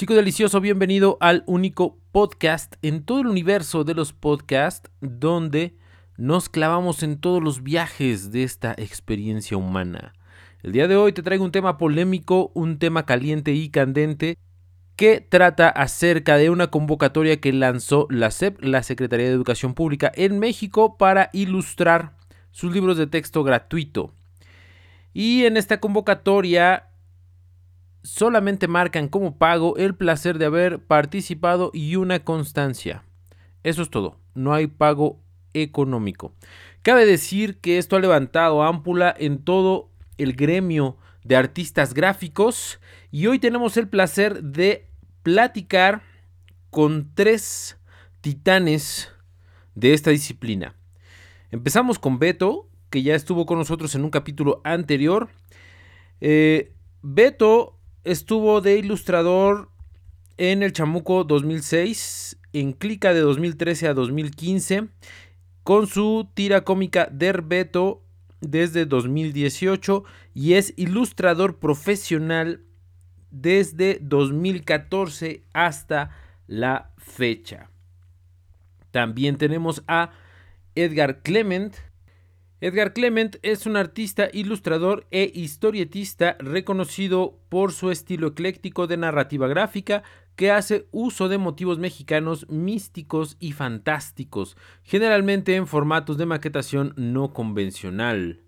Chico delicioso, bienvenido al único podcast en todo el universo de los podcasts donde nos clavamos en todos los viajes de esta experiencia humana. El día de hoy te traigo un tema polémico, un tema caliente y candente que trata acerca de una convocatoria que lanzó la SEP, la Secretaría de Educación Pública en México, para ilustrar sus libros de texto gratuito. Y en esta convocatoria solamente marcan como pago el placer de haber participado y una constancia. Eso es todo, no hay pago económico. Cabe decir que esto ha levantado ámpula en todo el gremio de artistas gráficos y hoy tenemos el placer de platicar con tres titanes de esta disciplina. Empezamos con Beto, que ya estuvo con nosotros en un capítulo anterior. Eh, Beto estuvo de ilustrador en El Chamuco 2006, en Clica de 2013 a 2015, con su tira cómica Derbeto desde 2018 y es ilustrador profesional desde 2014 hasta la fecha. También tenemos a Edgar Clement, Edgar Clement es un artista, ilustrador e historietista reconocido por su estilo ecléctico de narrativa gráfica que hace uso de motivos mexicanos místicos y fantásticos, generalmente en formatos de maquetación no convencional.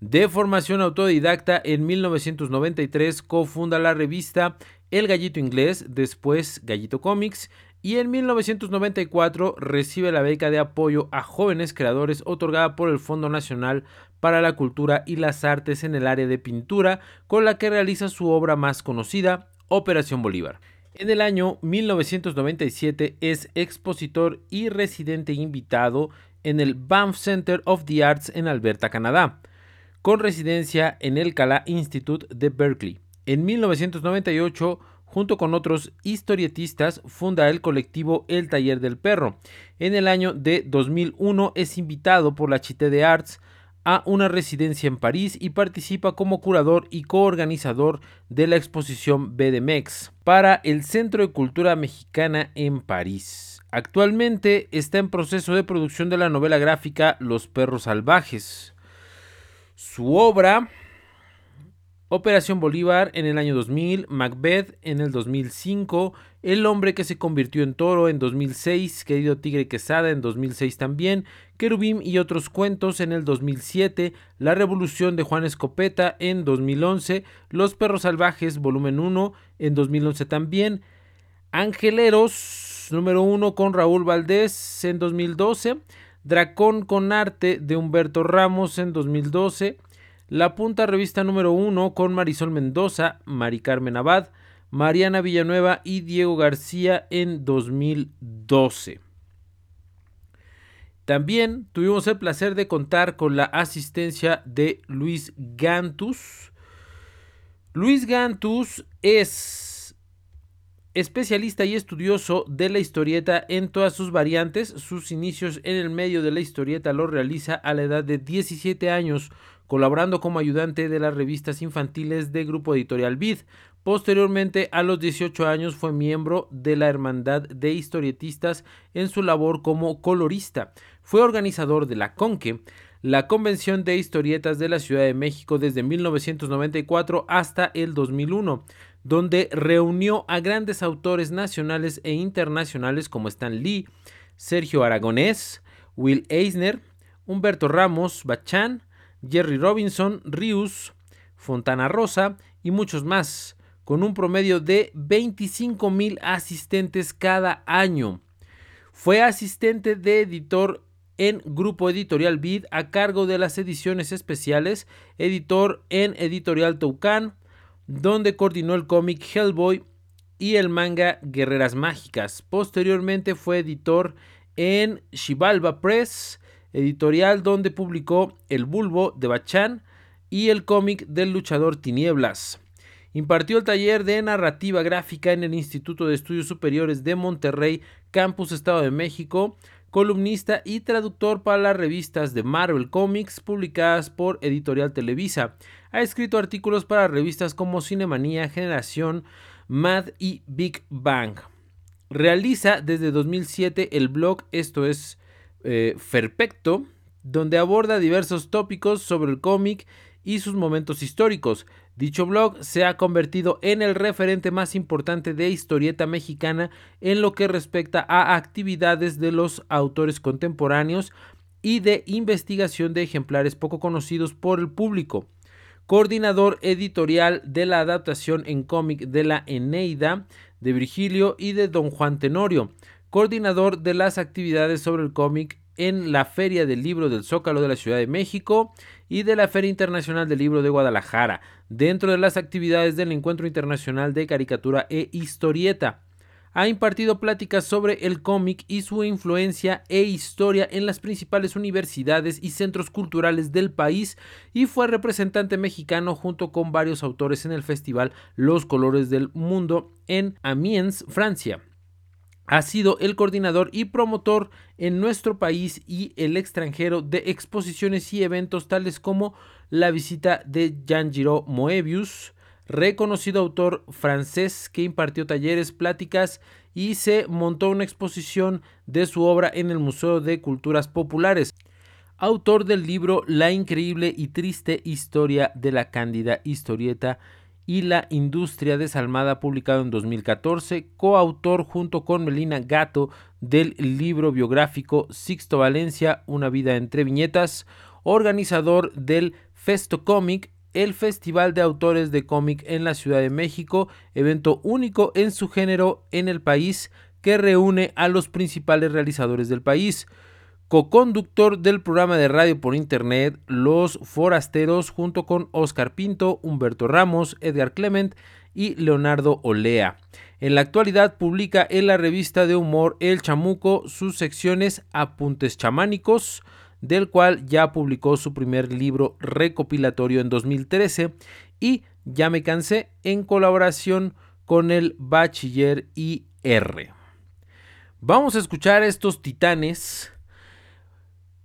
De formación autodidacta, en 1993 cofunda la revista El Gallito Inglés, después Gallito Comics, y en 1994 recibe la beca de apoyo a jóvenes creadores otorgada por el Fondo Nacional para la Cultura y las Artes en el área de pintura, con la que realiza su obra más conocida, Operación Bolívar. En el año 1997 es expositor y residente invitado en el Banff Center of the Arts en Alberta, Canadá, con residencia en el Cala Institute de Berkeley. En 1998 Junto con otros historietistas, funda el colectivo El Taller del Perro. En el año de 2001 es invitado por la Chité de Arts a una residencia en París y participa como curador y coorganizador de la exposición BDMEX para el Centro de Cultura Mexicana en París. Actualmente está en proceso de producción de la novela gráfica Los Perros Salvajes. Su obra Operación Bolívar en el año 2000, Macbeth en el 2005, El hombre que se convirtió en toro en 2006, Querido Tigre Quesada en 2006 también, Querubim y otros cuentos en el 2007, La Revolución de Juan Escopeta en 2011, Los Perros Salvajes volumen 1 en 2011 también, Angeleros número 1 con Raúl Valdés en 2012, Dracón con arte de Humberto Ramos en 2012, la Punta Revista número 1 con Marisol Mendoza, Mari Carmen Abad, Mariana Villanueva y Diego García en 2012. También tuvimos el placer de contar con la asistencia de Luis Gantus. Luis Gantus es especialista y estudioso de la historieta en todas sus variantes. Sus inicios en el medio de la historieta lo realiza a la edad de 17 años colaborando como ayudante de las revistas infantiles de Grupo Editorial Vid. Posteriormente, a los 18 años, fue miembro de la Hermandad de Historietistas en su labor como colorista. Fue organizador de la CONQUE, la Convención de Historietas de la Ciudad de México desde 1994 hasta el 2001, donde reunió a grandes autores nacionales e internacionales como Stan Lee, Sergio Aragonés, Will Eisner, Humberto Ramos, Bachán, Jerry Robinson, Rius, Fontana Rosa y muchos más, con un promedio de 25 mil asistentes cada año. Fue asistente de editor en Grupo Editorial Vid a cargo de las ediciones especiales, editor en Editorial Toucan, donde coordinó el cómic Hellboy y el manga Guerreras Mágicas. Posteriormente fue editor en Shivalba Press, editorial donde publicó El Bulbo de Bachán y el cómic del luchador Tinieblas. Impartió el taller de narrativa gráfica en el Instituto de Estudios Superiores de Monterrey, Campus Estado de México, columnista y traductor para las revistas de Marvel Comics publicadas por Editorial Televisa. Ha escrito artículos para revistas como Cinemanía, Generación, Mad y Big Bang. Realiza desde 2007 el blog Esto es eh, Perfecto, donde aborda diversos tópicos sobre el cómic y sus momentos históricos. Dicho blog se ha convertido en el referente más importante de historieta mexicana en lo que respecta a actividades de los autores contemporáneos y de investigación de ejemplares poco conocidos por el público. Coordinador editorial de la adaptación en cómic de la Eneida de Virgilio y de Don Juan Tenorio. Coordinador de las actividades sobre el cómic en la Feria del Libro del Zócalo de la Ciudad de México y de la Feria Internacional del Libro de Guadalajara, dentro de las actividades del Encuentro Internacional de Caricatura e Historieta. Ha impartido pláticas sobre el cómic y su influencia e historia en las principales universidades y centros culturales del país y fue representante mexicano junto con varios autores en el festival Los Colores del Mundo en Amiens, Francia ha sido el coordinador y promotor en nuestro país y el extranjero de exposiciones y eventos tales como la visita de Jean Giraud Moebius, reconocido autor francés que impartió talleres, pláticas y se montó una exposición de su obra en el Museo de Culturas Populares. Autor del libro La increíble y triste historia de la cándida historieta y la industria desalmada publicado en 2014, coautor junto con Melina Gato del libro biográfico Sixto Valencia, Una vida entre viñetas, organizador del Festo Comic, el Festival de Autores de Cómic en la Ciudad de México, evento único en su género en el país que reúne a los principales realizadores del país co-conductor del programa de radio por internet Los Forasteros junto con Oscar Pinto, Humberto Ramos, Edgar Clement y Leonardo Olea. En la actualidad publica en la revista de humor El Chamuco sus secciones Apuntes Chamánicos, del cual ya publicó su primer libro recopilatorio en 2013 y Ya me cansé en colaboración con el Bachiller IR. Vamos a escuchar estos titanes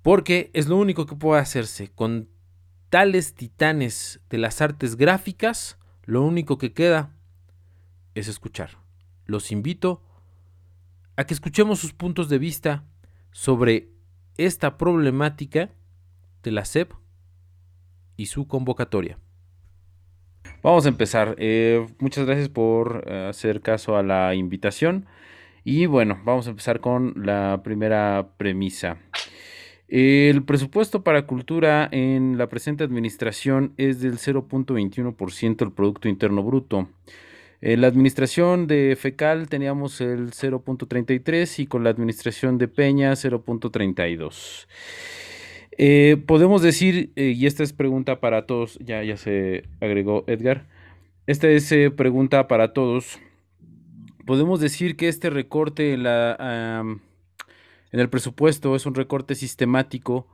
porque es lo único que puede hacerse. Con tales titanes de las artes gráficas, lo único que queda es escuchar. Los invito a que escuchemos sus puntos de vista sobre esta problemática de la SEP y su convocatoria. Vamos a empezar. Eh, muchas gracias por eh, hacer caso a la invitación. Y bueno, vamos a empezar con la primera premisa. El presupuesto para cultura en la presente administración es del 0.21% del Producto Interno Bruto. En la administración de FECAL teníamos el 0.33 y con la administración de Peña 0.32. Eh, podemos decir, eh, y esta es pregunta para todos, ya, ya se agregó Edgar, esta es eh, pregunta para todos. Podemos decir que este recorte en la en el presupuesto es un recorte sistemático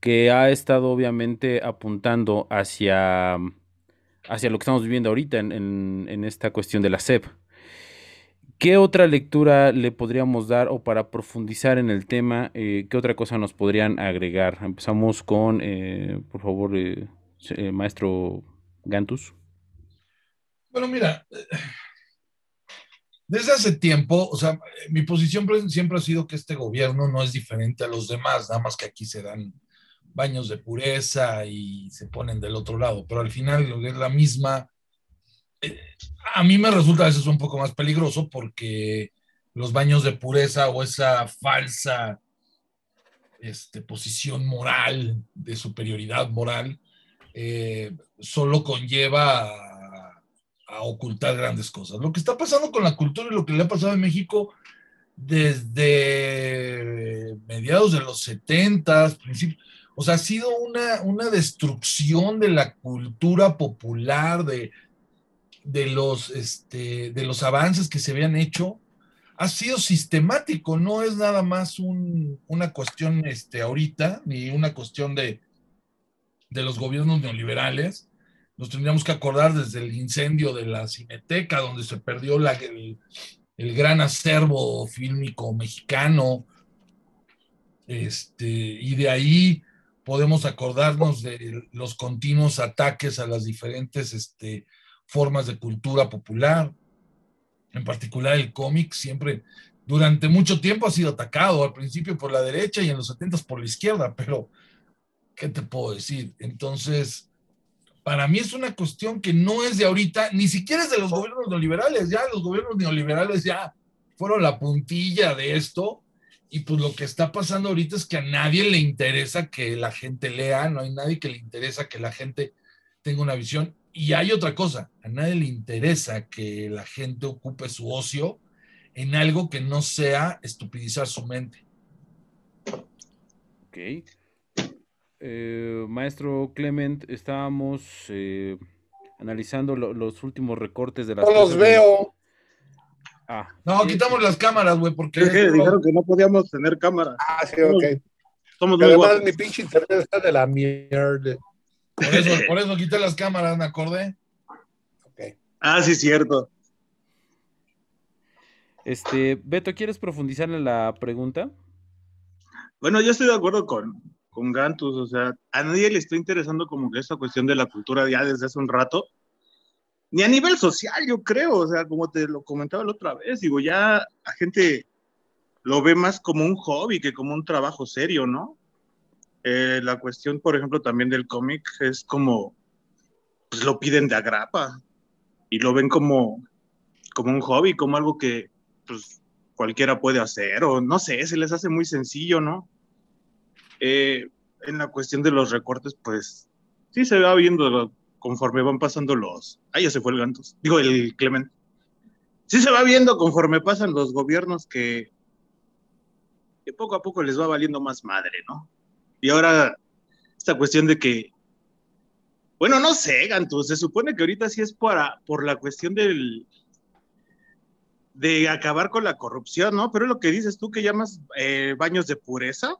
que ha estado obviamente apuntando hacia, hacia lo que estamos viviendo ahorita en, esta cuestión de la SEP. ¿Qué otra lectura le podríamos dar o para profundizar en el tema, eh, qué otra cosa nos podrían agregar? Empezamos con, eh, por favor, eh, maestro Gantus. Bueno, mira, desde hace tiempo, o sea, mi posición siempre ha sido que este gobierno no es diferente a los demás, nada más que aquí se dan baños de pureza y se ponen del otro lado, pero al final es la misma. Eh, a mí me resulta a veces un poco más peligroso porque los baños de pureza o esa falsa este, posición moral, de superioridad moral, eh, solo conlleva ocultar grandes cosas. Lo que está pasando con la cultura y lo que le ha pasado en México desde mediados de los 70, principios, o sea, ha sido una, una destrucción de la cultura popular, de, de, los, este, de los avances que se habían hecho. Ha sido sistemático, no es nada más una cuestión este, ahorita, ni una cuestión de, de los gobiernos neoliberales nos tendríamos que acordar desde el incendio de la Cineteca, donde se perdió la, el, gran acervo fílmico mexicano. Este, y de ahí podemos acordarnos de los continuos ataques a las diferentes este, formas de cultura popular. en particular el cómic, siempre, durante mucho tiempo ha sido atacado, al principio por la derecha y en los 70 por la izquierda, pero ¿qué te puedo decir? Entonces, para mí es una cuestión que no es de ahorita, ni siquiera es de los gobiernos neoliberales, ya los gobiernos neoliberales ya fueron la puntilla de esto, y pues lo que está pasando ahorita es que a nadie le interesa que la gente lea, no hay nadie que le interesa que la gente tenga una visión. Y hay otra cosa, a nadie le interesa que la gente ocupe su ocio en algo que no sea estupidizar su mente. Ok. Eh, maestro Clement, estábamos eh, analizando los últimos recortes de las... No los veo. Ah, no, quitamos las cámaras, güey, porque... dijeron que no podíamos tener cámara. Ah, sí, ok. Somos muy además mi pinche internet está de la mierda. Por eso, por eso quité las cámaras, me acordé. Okay. Ah, sí, cierto. Este, Beto, ¿quieres profundizar en la pregunta? Bueno, yo estoy de acuerdo con, con Gantus, o sea, a nadie le está interesando como que esta cuestión de la cultura ya desde hace un rato, ni a nivel social, yo creo, o sea, como te lo comentaba la otra vez, digo, ya la gente lo ve más como un hobby que como un trabajo serio, ¿no? Eh, la cuestión, por ejemplo, también del cómic es como, pues lo piden de agrapa y lo ven como, como un hobby, como algo que pues, cualquiera puede hacer, o no sé, se les hace muy sencillo, ¿no? Eh, en la cuestión de los recortes, pues sí se va viendo conforme van pasando los. Ah, ya se fue el Gantos. Digo, el Clement. Sí se va viendo conforme pasan los gobiernos que, que poco a poco les va valiendo más madre, ¿no? Y ahora, esta cuestión de que, bueno, no sé, Gantu, se supone que ahorita sí es para, por la cuestión del, de acabar con la corrupción, ¿no? Pero lo que dices tú que llamas eh, baños de pureza.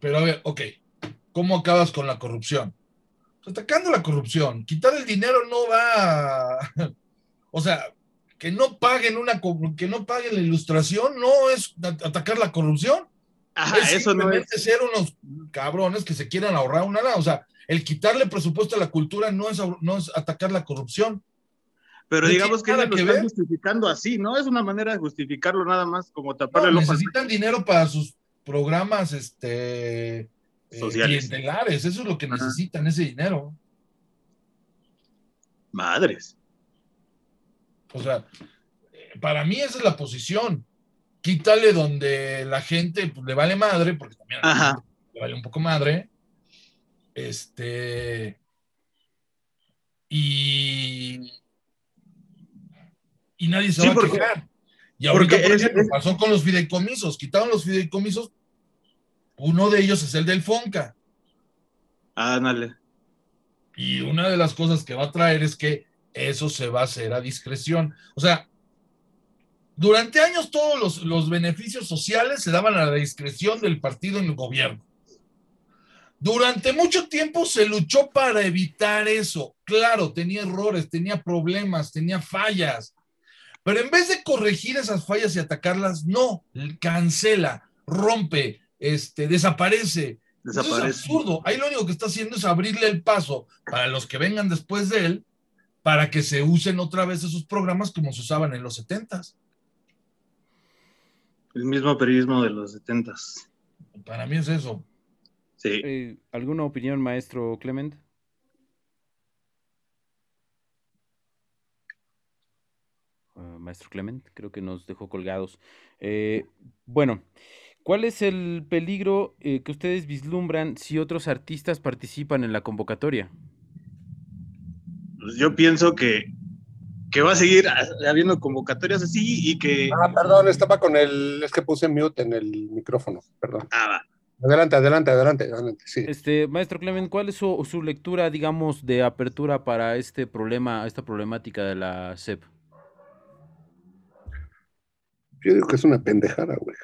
Pero a ver, ok, ¿cómo acabas con la corrupción? Atacando la corrupción, quitar el dinero no va, o sea, que no paguen una, que no paguen la ilustración no es atacar la corrupción es eso no es. ser unos cabrones que se quieran ahorrar una lana. O sea, el quitarle presupuesto a la cultura no es, no es atacar la corrupción. Pero digamos que lo están justificando así, ¿no? Es una manera de justificarlo nada más como taparle no, Necesitan dinero para sus programas este, eh, clientelares. Eso es lo que necesitan, ese dinero. Madres. O sea, eh, para mí esa es la posición quítale donde la gente pues, le vale madre, porque también le vale un poco madre. Este. Y. Y nadie se va a quejar. Y ahorita, por ejemplo, pasó con los fideicomisos. Quitaron los fideicomisos. Uno de ellos es el del FONCA. Ándale. Y una de las cosas que va a traer es que eso se va a hacer a discreción. O sea, durante años todos los, beneficios sociales se daban a la discreción del partido en el gobierno. Durante mucho tiempo se luchó para evitar eso. Claro, tenía errores, tenía problemas, tenía fallas. Pero en vez de corregir esas fallas y atacarlas, no, cancela, rompe, este, desaparece. desaparece. es absurdo. Ahí lo único que está haciendo es abrirle el paso para los que vengan después de él, para que se usen otra vez esos programas como se usaban en los setentas. El mismo periodismo de los setentas. Para mí es eso. Sí. Eh, ¿Alguna opinión, maestro Clement? Ah, maestro Clement, creo que nos dejó colgados. Eh, bueno, ¿cuál es el peligro eh, que ustedes vislumbran si otros artistas participan en la convocatoria? Pues yo pienso que que va a seguir habiendo convocatorias así y que... Ah, perdón, estaba con el... Es que puse mute en el micrófono, perdón. Ah, va. Adelante, adelante, adelante, adelante, sí. Este, maestro Clemen, ¿cuál es su, su, lectura, digamos, de apertura para este problema, esta problemática de la CEP? Yo digo que es una pendejada, güey.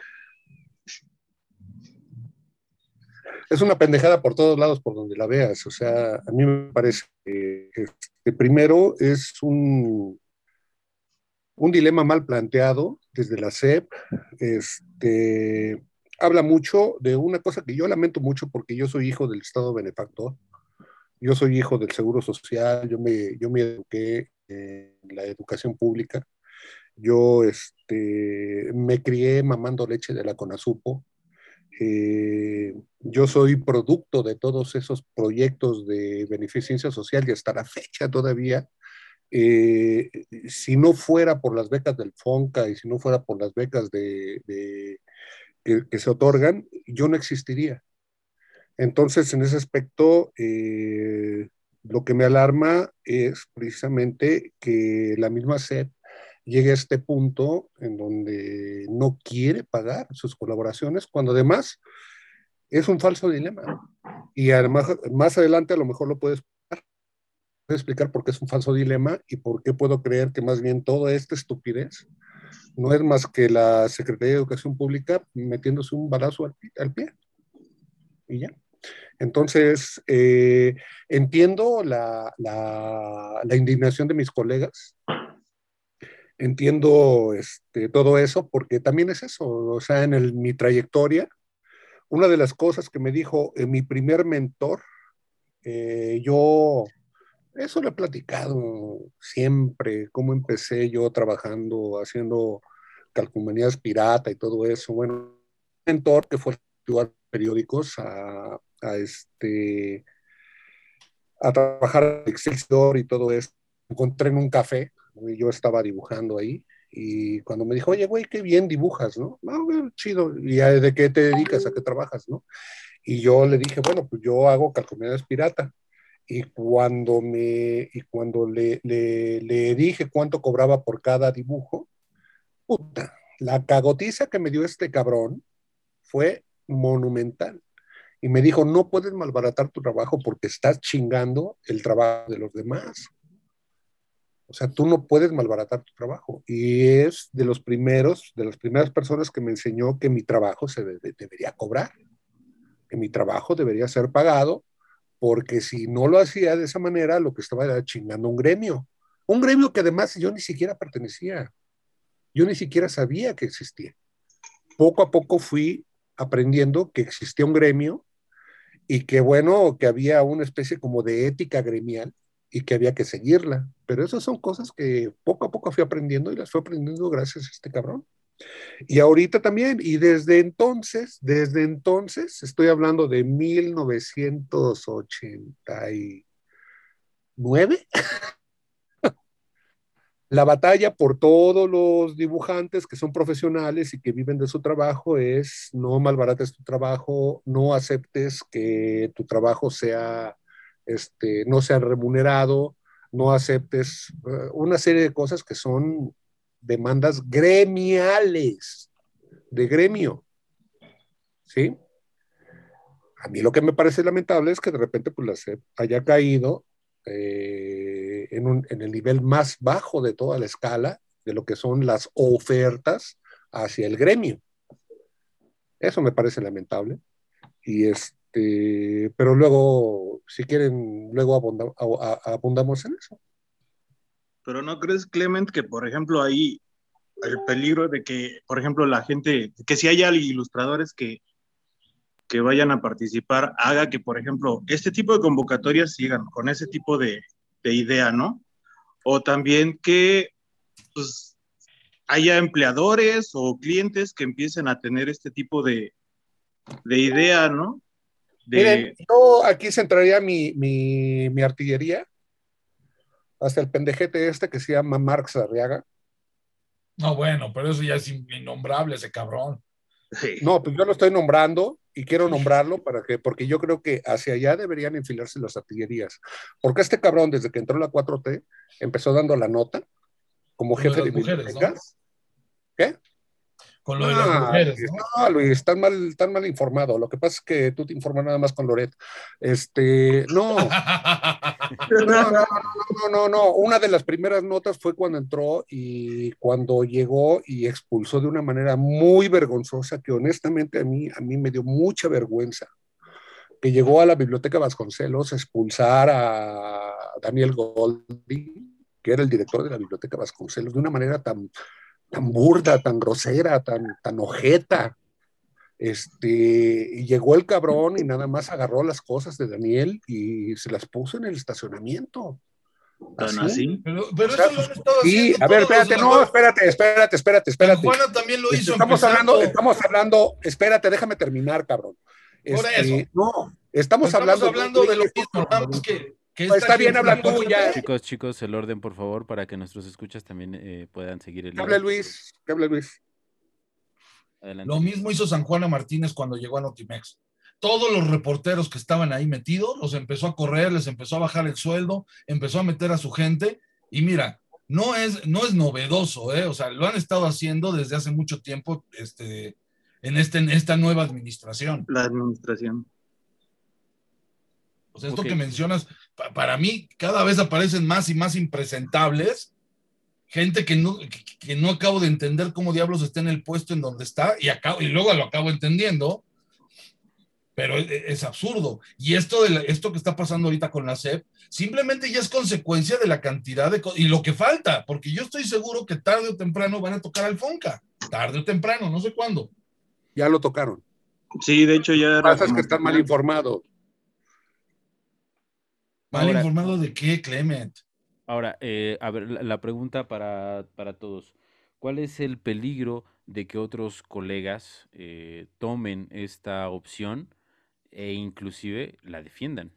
Es una pendejada por todos lados, por donde la veas. O sea, a mí me parece que primero es un, un dilema mal planteado desde la SEP. Este, habla mucho de una cosa que yo lamento mucho porque yo soy hijo del Estado benefactor yo soy hijo del Seguro Social, yo me, yo me eduqué en la educación pública, yo este, me crié mamando leche de la Conasupo, eh, yo soy producto de todos esos proyectos de beneficencia social y hasta la fecha todavía. Eh, si no fuera por las becas del FONCA y si no fuera por las becas de, que, se otorgan, yo no existiría. Entonces, en ese aspecto, eh, lo que me alarma es precisamente que la misma SED llegue a este punto en donde no quiere pagar sus colaboraciones, cuando además es un falso dilema. Y además, más adelante a lo mejor lo puedes explicar por qué es un falso dilema y por qué puedo creer que más bien toda esta estupidez no es más que la Secretaría de Educación Pública metiéndose un balazo al pie. Y ya. Entonces, eh, entiendo la, la, la, indignación de mis colegas, entiendo este, todo eso, porque también es eso, o sea, en el, mi trayectoria, una de las cosas que me dijo eh, mi primer mentor, eh, yo, eso lo he platicado siempre, cómo empecé yo trabajando, haciendo calcomanías pirata y todo eso. Bueno, mentor que fue a periódicos a, a, este, a trabajar en Excelsior y todo eso. Encontré en un café yo estaba dibujando ahí y cuando me dijo, oye, güey, qué bien dibujas, ¿no? Ah, chido. ¿Y de qué te dedicas? ¿A qué trabajas, no? Y yo le dije, bueno, pues yo hago calcomanías pirata. Y cuando, me, y cuando le, le, le, dije cuánto cobraba por cada dibujo, puta, la cagotiza que me dio este cabrón fue monumental. Y me dijo, no puedes malbaratar tu trabajo porque estás chingando el trabajo de los demás. O sea, tú no puedes malbaratar tu trabajo. Y es de los primeros, de las primeras personas que me enseñó que mi trabajo se debería cobrar, que mi trabajo debería ser pagado, porque si no lo hacía de esa manera, lo que estaba era chingando un gremio. Un gremio que además yo ni siquiera pertenecía. Yo ni siquiera sabía que existía. Poco a poco fui aprendiendo que existía un gremio y que bueno, que había una especie como de ética gremial y que había que seguirla. Pero esas son cosas que poco a poco fui aprendiendo y las fui aprendiendo gracias a este cabrón. Y ahorita también, y desde entonces, desde entonces, estoy hablando de 1989, la batalla por todos los dibujantes que son profesionales y que viven de su trabajo es no malbarates tu trabajo, no aceptes que tu trabajo sea este, no sea remunerado, no aceptes eh, una serie de cosas que son demandas gremiales, de gremio. ¿Sí? A mí lo que me parece lamentable es que de repente pues, la SEP haya caído eh, en, en el nivel más bajo de toda la escala de lo que son las ofertas hacia el gremio. Eso me parece lamentable. Y, es, este, pero luego, si quieren, luego abundamos en eso. Pero ¿no crees, Clement, que por ejemplo ahí el peligro de que, por ejemplo, la gente, que si hay ilustradores que, que vayan a participar, haga que, por ejemplo, este tipo de convocatorias sigan con ese tipo de, de idea, ¿no? O también que pues, haya empleadores o clientes que empiecen a tener este tipo de, de idea, ¿no? Miren, yo aquí centraría mi, mi, mi, artillería hasta el pendejete este que se llama Marx Arriaga. No, bueno, pero eso ya es innombrable ese cabrón. No, pues yo lo estoy nombrando y quiero nombrarlo para que, porque yo creo que hacia allá deberían enfilarse las artillerías. Porque este cabrón, desde que entró la 4T, empezó dando la nota como jefe de, de mujeres, ¿no? ¿Qué? Con lo de las mujeres. ¿no? Luis, están mal, están mal informado. Lo que pasa es que tú te informas nada más con Loret. Este, no. no, no, no, no, no, Una de las primeras notas fue cuando entró y cuando llegó y expulsó de una manera muy vergonzosa, que honestamente a mí, a mí me dio mucha vergüenza. Que llegó a la biblioteca Vasconcelos a expulsar a Daniel Golding, que era el director de la biblioteca Vasconcelos, de una manera tan tan burda, tan grosera, tan, tan ojeta. Este, y llegó el cabrón y nada más agarró las cosas de Daniel y se las puso en el estacionamiento. ¿Tan así? Pero, pero O sea, eso lo han estado Sí, haciendo a ver, espérate, de no, espérate, espérate, espérate, espérate. Juana también lo hizo. Estamos empezando. hablando, estamos hablando, espérate, déjame terminar, cabrón. Por Este, eso. No, estamos, Estamos hablando, hablando de lo mismo, que, Pues está bien, habla no tú, ya. Chicos, chicos, el orden, por favor, para que nuestros escuchas también eh, puedan seguir el hilo. Luis, que hable Luis. Adelante. Lo mismo hizo San Juana Martínez cuando llegó a Notimex. Todos los reporteros que estaban ahí metidos, los empezó a correr, les empezó a bajar el sueldo, empezó a meter a su gente. Y mira, no es, no es novedoso, ¿eh? O sea, lo han estado haciendo desde hace mucho tiempo este, en, este, en esta nueva administración. La administración. O sea, esto que mencionas, pa- para mí cada vez aparecen más y más impresentables. Gente que no, que, que no acabo de entender cómo diablos está en el puesto en donde está y, acabo, y luego lo acabo entendiendo, pero es, es absurdo. Y esto, de la- esto que está pasando ahorita con la SEP simplemente ya es consecuencia de la cantidad de cosas y lo que falta, porque yo estoy seguro que tarde o temprano van a tocar al Fonca, tarde o temprano, no sé cuándo. Ya lo tocaron. Sí, de hecho ya Lo era que pasa es que están mal informados. ¿Mal Ahora- informado de qué, Clement? Ahora, eh, a ver, la, pregunta para, para todos. ¿Cuál es el peligro de que otros colegas eh, tomen esta opción e inclusive la defiendan?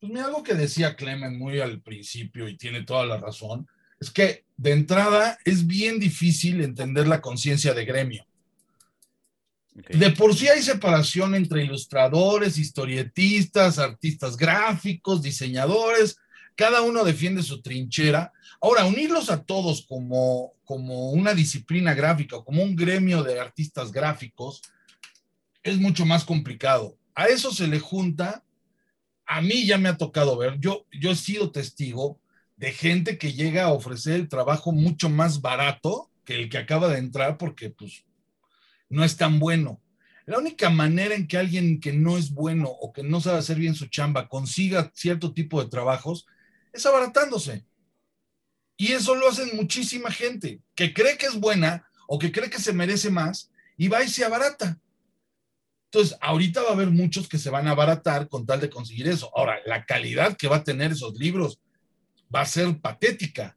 Pues mira, algo que decía Clement muy al principio y tiene toda la razón, es que de entrada es bien difícil entender la conciencia de gremio. De por sí hay separación entre ilustradores, historietistas, artistas gráficos, diseñadores, cada uno defiende su trinchera. Ahora, unirlos a todos como, como una disciplina gráfica o como un gremio de artistas gráficos es mucho más complicado. A eso se le junta, a mí ya me ha tocado ver, yo, yo he sido testigo de gente que llega a ofrecer el trabajo mucho más barato que el que acaba de entrar porque pues no es tan bueno. La única manera en que alguien que no es bueno o que no sabe hacer bien su chamba consiga cierto tipo de trabajos es abaratándose. Y eso lo hacen muchísima gente que cree que es buena o que cree que se merece más y va y se abarata. Entonces, ahorita va a haber muchos que se van a abaratar con tal de conseguir eso. Ahora, la calidad que va a tener esos libros va a ser patética.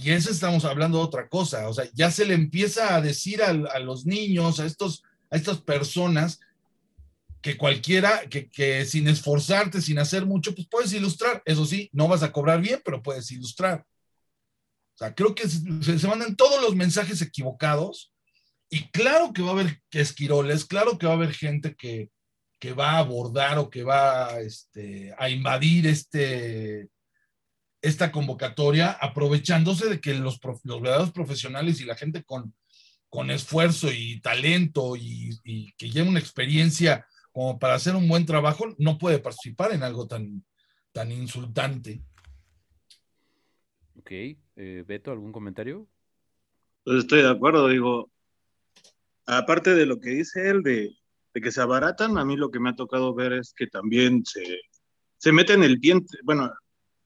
Y eso estamos hablando de otra cosa. O sea, ya se le empieza a decir a, los niños, a, estos, a estas personas, que cualquiera, que, sin esforzarte, sin hacer mucho, pues puedes ilustrar. Eso sí, no vas a cobrar bien, pero puedes ilustrar. O sea, creo que se, se mandan todos los mensajes equivocados. Y claro que va a haber esquiroles, claro que va a haber gente que, que va a abordar o que va este, a invadir este, esta convocatoria, aprovechándose de que los, los verdaderos profesionales y la gente con, con esfuerzo y talento y, y, que lleva una experiencia como para hacer un buen trabajo, no puede participar en algo tan, tan insultante. Ok, eh, Beto, ¿algún comentario? Pues estoy de acuerdo, digo, aparte de lo que dice él de, de, que se abaratan, a mí lo que me ha tocado ver es que también se, se meten el pie, bueno,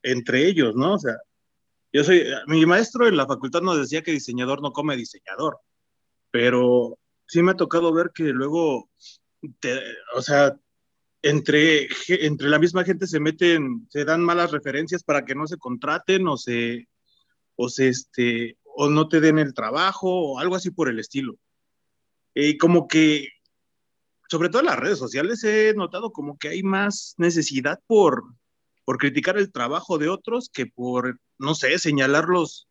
entre ellos, ¿no? O sea, yo soy, mi maestro en la facultad nos decía que diseñador no come diseñador, pero sí me ha tocado ver que luego, te, o sea, entre, entre la misma gente se meten, se dan malas referencias para que no se contraten o se, o se, este, o no te den el trabajo o algo así por el estilo. Y como que, sobre todo en las redes sociales, he notado como que hay más necesidad por, por criticar el trabajo de otros que por, no sé, señalar los,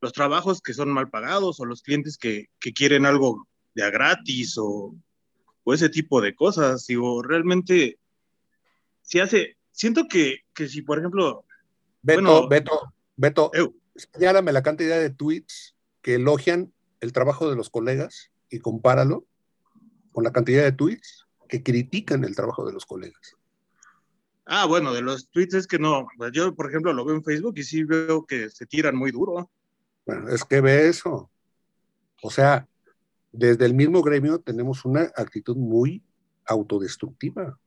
los trabajos que son mal pagados o los clientes que, que quieren algo de a gratis o, o, ese tipo de cosas. Digo, realmente, si hace, siento que, que si, por ejemplo... Beto, bueno, Beto, Beto, eu. señálame la cantidad de tweets que elogian el trabajo de los colegas y compáralo con la cantidad de tweets que critican el trabajo de los colegas. Ah, bueno, de los tweets es que no. Pues yo, por ejemplo, lo veo en Facebook y sí veo que se tiran muy duro. Bueno, es que ve eso. O sea, desde el mismo gremio tenemos una actitud muy autodestructiva.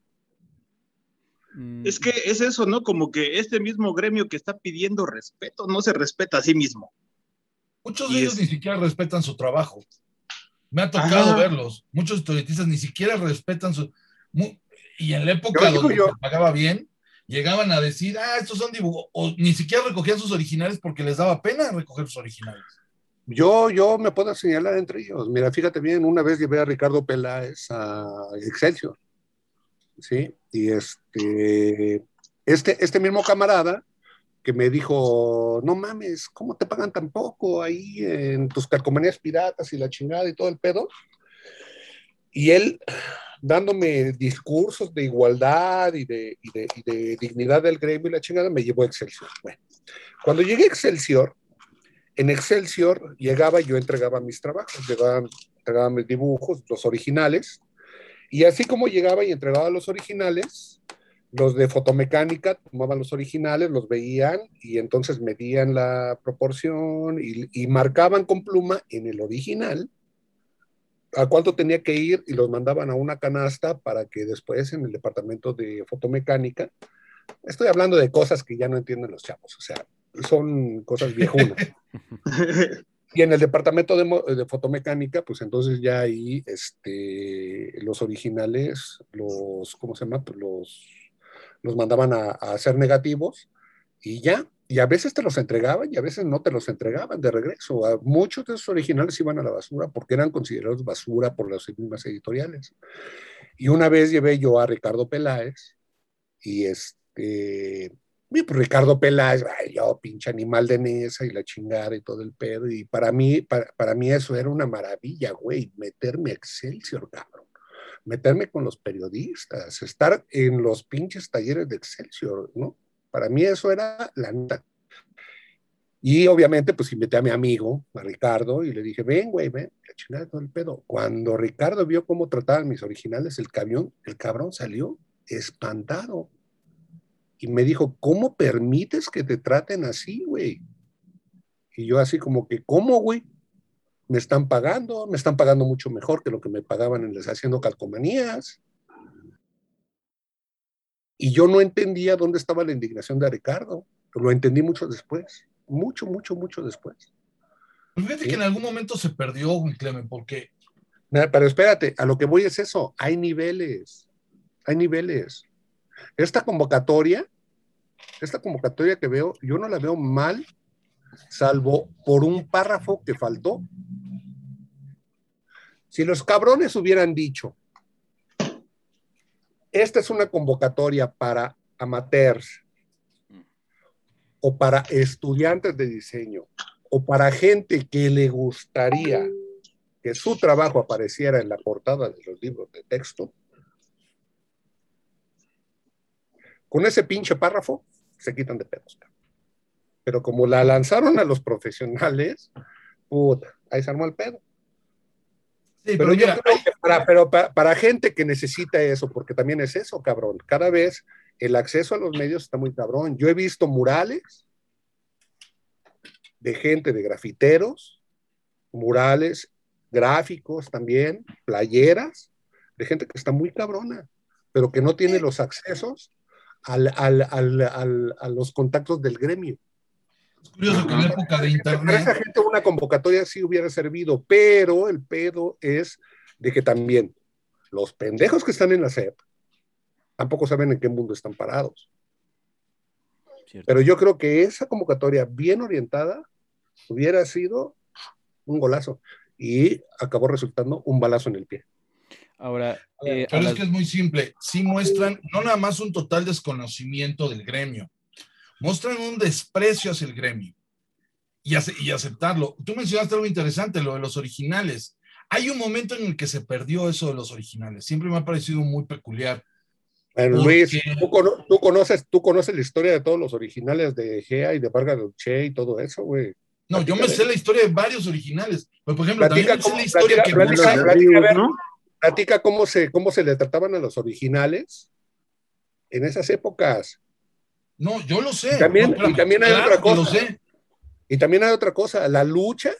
Mm, Es que es eso, ¿no? Como que este mismo gremio que está pidiendo respeto no se respeta a sí mismo. Muchos de Y ellos es- ni siquiera respetan su trabajo. Me ha tocado verlos. Muchos historietistas ni siquiera respetan su. Y en la época donde se pagaba bien, llegaban a decir, ah, estos son dibujos, o ni siquiera recogían sus originales porque les daba pena recoger sus originales. Yo, yo me puedo señalar entre ellos. Mira, fíjate bien, una vez llevé a Ricardo Peláez a Excelsior, ¿sí? Y este, este, este mismo camarada que me dijo, no mames, ¿cómo te pagan tan poco ahí en tus calcomanías piratas y la chingada y todo el pedo? Y él, dándome discursos de igualdad y de, y de, y de dignidad del gremio y la chingada, me llevó a Excelsior. Bueno, cuando llegué a Excelsior, en Excelsior llegaba y yo entregaba mis trabajos, llegaba, entregaba mis dibujos, los originales, y así como llegaba y entregaba los originales, los de fotomecánica tomaban los originales, los veían y entonces medían la proporción y, y marcaban con pluma en el original a cuánto tenía que ir y los mandaban a una canasta para que después en el departamento de fotomecánica, estoy hablando de cosas que ya no entienden los chavos, o sea, son cosas viejunas. y en el departamento de, fotomecánica, pues entonces ya ahí este, los originales, los, ¿cómo se llama? Los, los mandaban a, a hacer negativos y ya, y a veces te los entregaban y a veces no te los entregaban de regreso. muchos de esos originales iban a la basura porque eran considerados basura por las mismas editoriales. Y una vez llevé yo a Ricardo Peláez y este, pues Ricardo Peláez, yo pinche animal de mesa y la chingada y todo el pedo. Y para mí, para, para mí eso era una maravilla, güey, meterme a Excelsior, cabrón meterme con los periodistas, estar en los pinches talleres de Excelsior, ¿no? Para mí eso era la neta. Y obviamente, pues invité a mi amigo, a Ricardo, y le dije, ven, güey, ven, la chingada todo el pedo. Cuando Ricardo vio cómo trataban mis originales, el camión, el cabrón salió espantado. Y me dijo, ¿cómo permites que te traten así, güey? Y yo así como que, ¿cómo, güey? Me están pagando, me están pagando mucho mejor que lo que me pagaban en les haciendo calcomanías. Y yo no entendía dónde estaba la indignación de Ricardo. Lo entendí mucho después. Mucho, mucho, mucho después. Pues fíjate que en algún momento se perdió, Clemen, porque. Pero espérate, a lo que voy es eso. Hay niveles. Hay niveles. Esta convocatoria, esta convocatoria que veo, yo no la veo mal, salvo por un párrafo que faltó. Si los cabrones hubieran dicho, esta es una convocatoria para amateurs o para estudiantes de diseño o para gente que le gustaría que su trabajo apareciera en la portada de los libros de texto. Con ese pinche párrafo se quitan de pedos. Pero como la lanzaron a los profesionales, puta, ahí se armó el pedo pero, yo creo que para, pero para, gente que necesita eso, porque también es eso, cabrón, cada vez el acceso a los medios está muy cabrón. Yo he visto murales de gente, de grafiteros, murales gráficos también, playeras, de gente que está muy cabrona, pero que no tiene los accesos al, a los contactos del gremio. Es curioso que en la época de internet. Para esa gente una convocatoria sí hubiera servido, pero el pedo es de que también los pendejos que están en la SEP tampoco saben en qué mundo están parados. Pero yo creo que esa convocatoria bien orientada hubiera sido un golazo y acabó resultando un balazo en el pie. Ahora, eh, pero es que es muy simple. Sí muestran no nada más un total desconocimiento del gremio, muestran un desprecio hacia el gremio y, y aceptarlo. Tú mencionaste algo interesante, lo de los originales. Hay un momento en el que se perdió eso de los originales. Siempre me ha parecido muy peculiar. Bueno, Luis, ¿tú, conoces, tú conoces la historia de todos los originales de Gea y de Vargas Che y todo eso, güey. No, yo me sé la historia de varios originales. por ejemplo, también sé la historia que platica, cómo se, cómo se le trataban a los originales en esas épocas. No, yo lo sé. También, y también hay otra cosa. Y también hay otra cosa, la lucha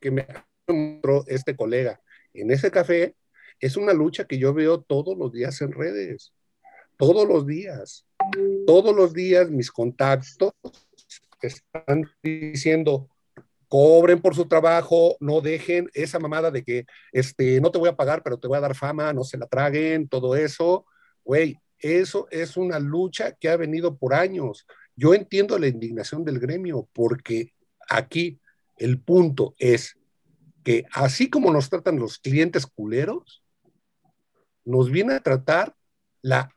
que me mostró este colega en ese café es una lucha que yo veo todos los días en redes. Todos los días. Todos los días mis contactos están diciendo, cobren por su trabajo, no dejen esa mamada de que este, no te voy a pagar, pero te voy a dar fama, no se la traguen, todo eso. Güey, eso es una lucha que ha venido por años. Yo entiendo la indignación del gremio porque aquí el punto es que así como nos tratan los clientes culeros, nos viene a tratar la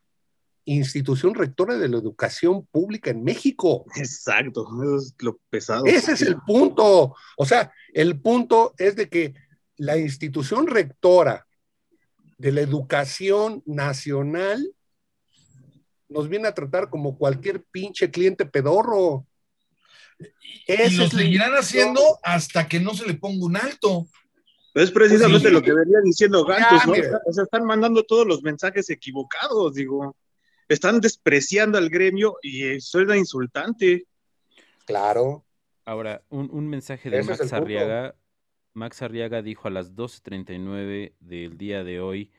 institución rectora de la educación pública en México. Exacto, eso es lo pesado. Ese es el punto. O sea, el punto es de que la institución rectora de la educación nacional nos viene a tratar como cualquier pinche cliente pedorro. y lo seguirán haciendo hasta que no se le ponga un alto. Es precisamente lo que venía diciendo Gantos, ¿no? O sea, están mandando todos los mensajes equivocados, digo están despreciando al gremio y suena insultante. Claro. Ahora, un, mensaje de Max Arriaga. Max Arriaga dijo a las 12.39 del día de hoy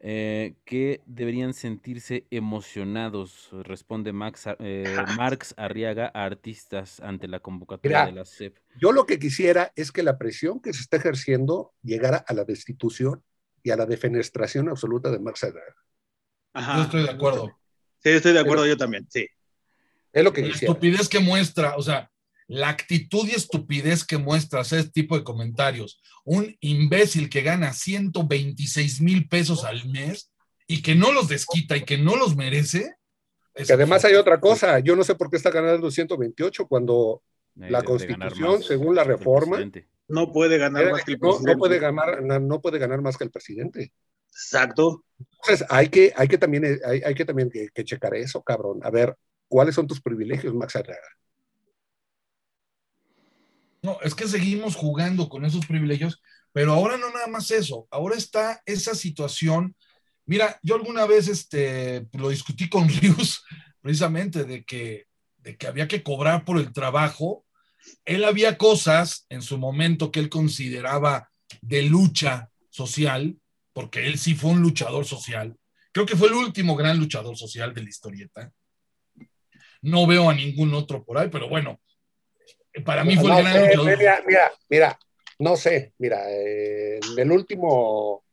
eh, que deberían sentirse emocionados, responde Max, eh, Marx Arriaga a artistas ante la convocatoria de la CEP. Yo lo que quisiera es que la presión que se está ejerciendo llegara a la destitución y a la defenestración absoluta de Max Arriaga. Yo estoy de acuerdo. Sí, estoy de acuerdo yo también, sí. Es lo que La estupidez que muestra, o sea, la actitud y estupidez que muestra ese tipo de comentarios. Un imbécil que gana 126 mil pesos al mes y que no los desquita y que no los merece. Que además hay otra cosa, yo no sé por qué está ganando 128 cuando la constitución, según la reforma, no puede ganar más que el presidente. No, puede ganar, no puede ganar más que el presidente. Exacto. Entonces, hay que, hay que también, eh, hay, hay que, también que, checar eso, cabrón. A ver, ¿cuáles son tus privilegios, Max Arriaga? No, es que seguimos jugando con esos privilegios, pero ahora no nada más eso, ahora está esa situación. Mira, yo alguna vez este, lo discutí con Rius precisamente de que, de que había que cobrar por el trabajo. Él había cosas en su momento que él consideraba de lucha social, porque él sí fue un luchador social. Creo que fue el último gran luchador social de la historieta. No veo a ningún otro por ahí, pero bueno, para mí fue el gran. Mira, mira, mira, no sé, mira, en el último,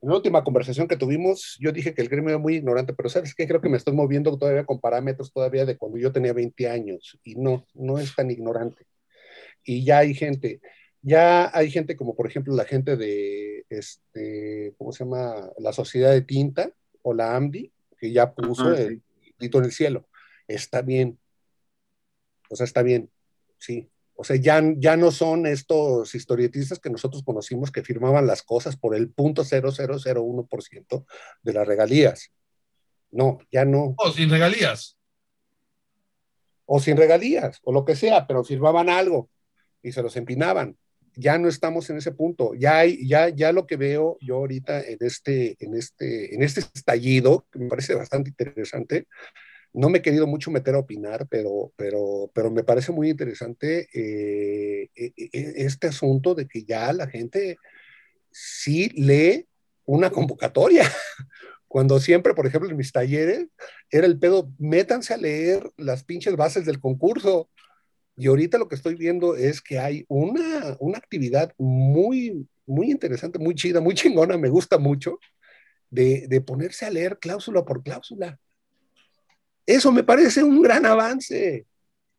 en la última conversación que tuvimos, yo dije que el gremio era muy ignorante, pero ¿sabes qué? Creo que me estoy moviendo todavía con parámetros todavía de cuando yo tenía 20 años y no, no es tan ignorante. Y ya hay gente, ya hay gente como por ejemplo la gente de, este, ¿cómo se llama? La Sociedad de Tinta o la AMDI, que ya puso el grito en el cielo. Está bien. O sea, está bien. Sí. O sea, ya, ya no son estos historietistas que nosotros conocimos que firmaban las cosas por el punto 0001% de las regalías. No, ya no. O sin regalías. O sin regalías, o lo que sea, pero firmaban algo y se los empinaban ya no estamos en ese punto. Ya, hay, ya, ya lo que veo yo ahorita en este, en, este, en este estallido, que me parece bastante interesante, no me he querido mucho meter a opinar, pero, pero, pero me parece muy interesante eh, e, e, e, este asunto de que ya la gente sí lee una convocatoria. Cuando siempre, por ejemplo, en mis talleres, era el pedo, métanse a leer las pinches bases del concurso y ahorita lo que estoy viendo es que hay una, una actividad muy, muy interesante, muy chida, muy chingona, me gusta mucho, de, de ponerse a leer cláusula por cláusula. Eso me parece un gran avance.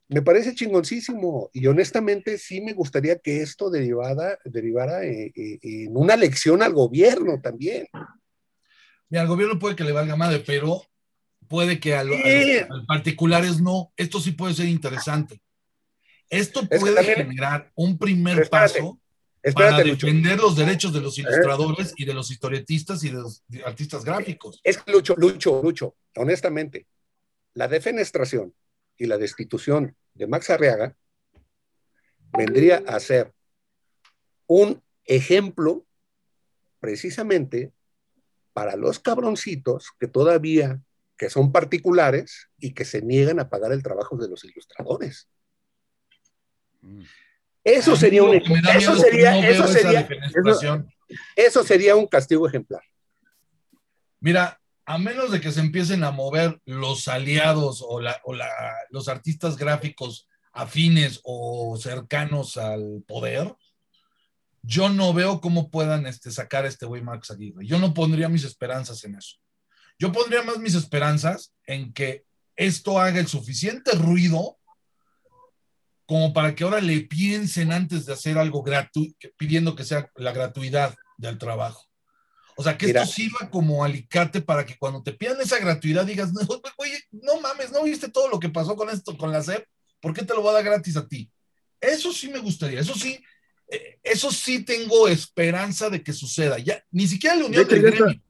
Me parece chingoncísimo y honestamente sí me gustaría que esto derivara, derivara eh, eh, en una lección al gobierno también. Mira, al gobierno puede que le valga madre, pero puede que a, los, particulares no. Esto sí puede ser interesante. Esto puede generar un primer paso para defender los derechos de los ilustradores y de los historietistas y de los artistas gráficos. Es que Lucho, Lucho, Lucho, honestamente, la defenestración y la destitución de Max Arriaga vendría a ser un ejemplo precisamente para los cabroncitos que todavía que son particulares y que se niegan a pagar el trabajo de los ilustradores. Eso sería un eso sería, eso sería, eso, sería un castigo ejemplar. Mira, a menos de que se empiecen a mover los aliados o, los artistas gráficos afines o cercanos al poder, yo no veo cómo puedan este, sacar este güey Marx Aguirre. Yo no pondría mis esperanzas en eso. Yo pondría más mis esperanzas en que esto haga el suficiente ruido como para que ahora le piensen antes de hacer algo gratuito, pidiendo que sea la gratuidad del trabajo. O sea, que esto sirva como alicate para que cuando te pidan esa gratuidad digas, no, oye, no mames, ¿no viste todo lo que pasó con esto, con la SEP? ¿Por qué te lo voy a dar gratis a ti? Eso sí me gustaría, eso sí, eh, eso sí tengo esperanza de que suceda. Ya, ni siquiera la unión del gremio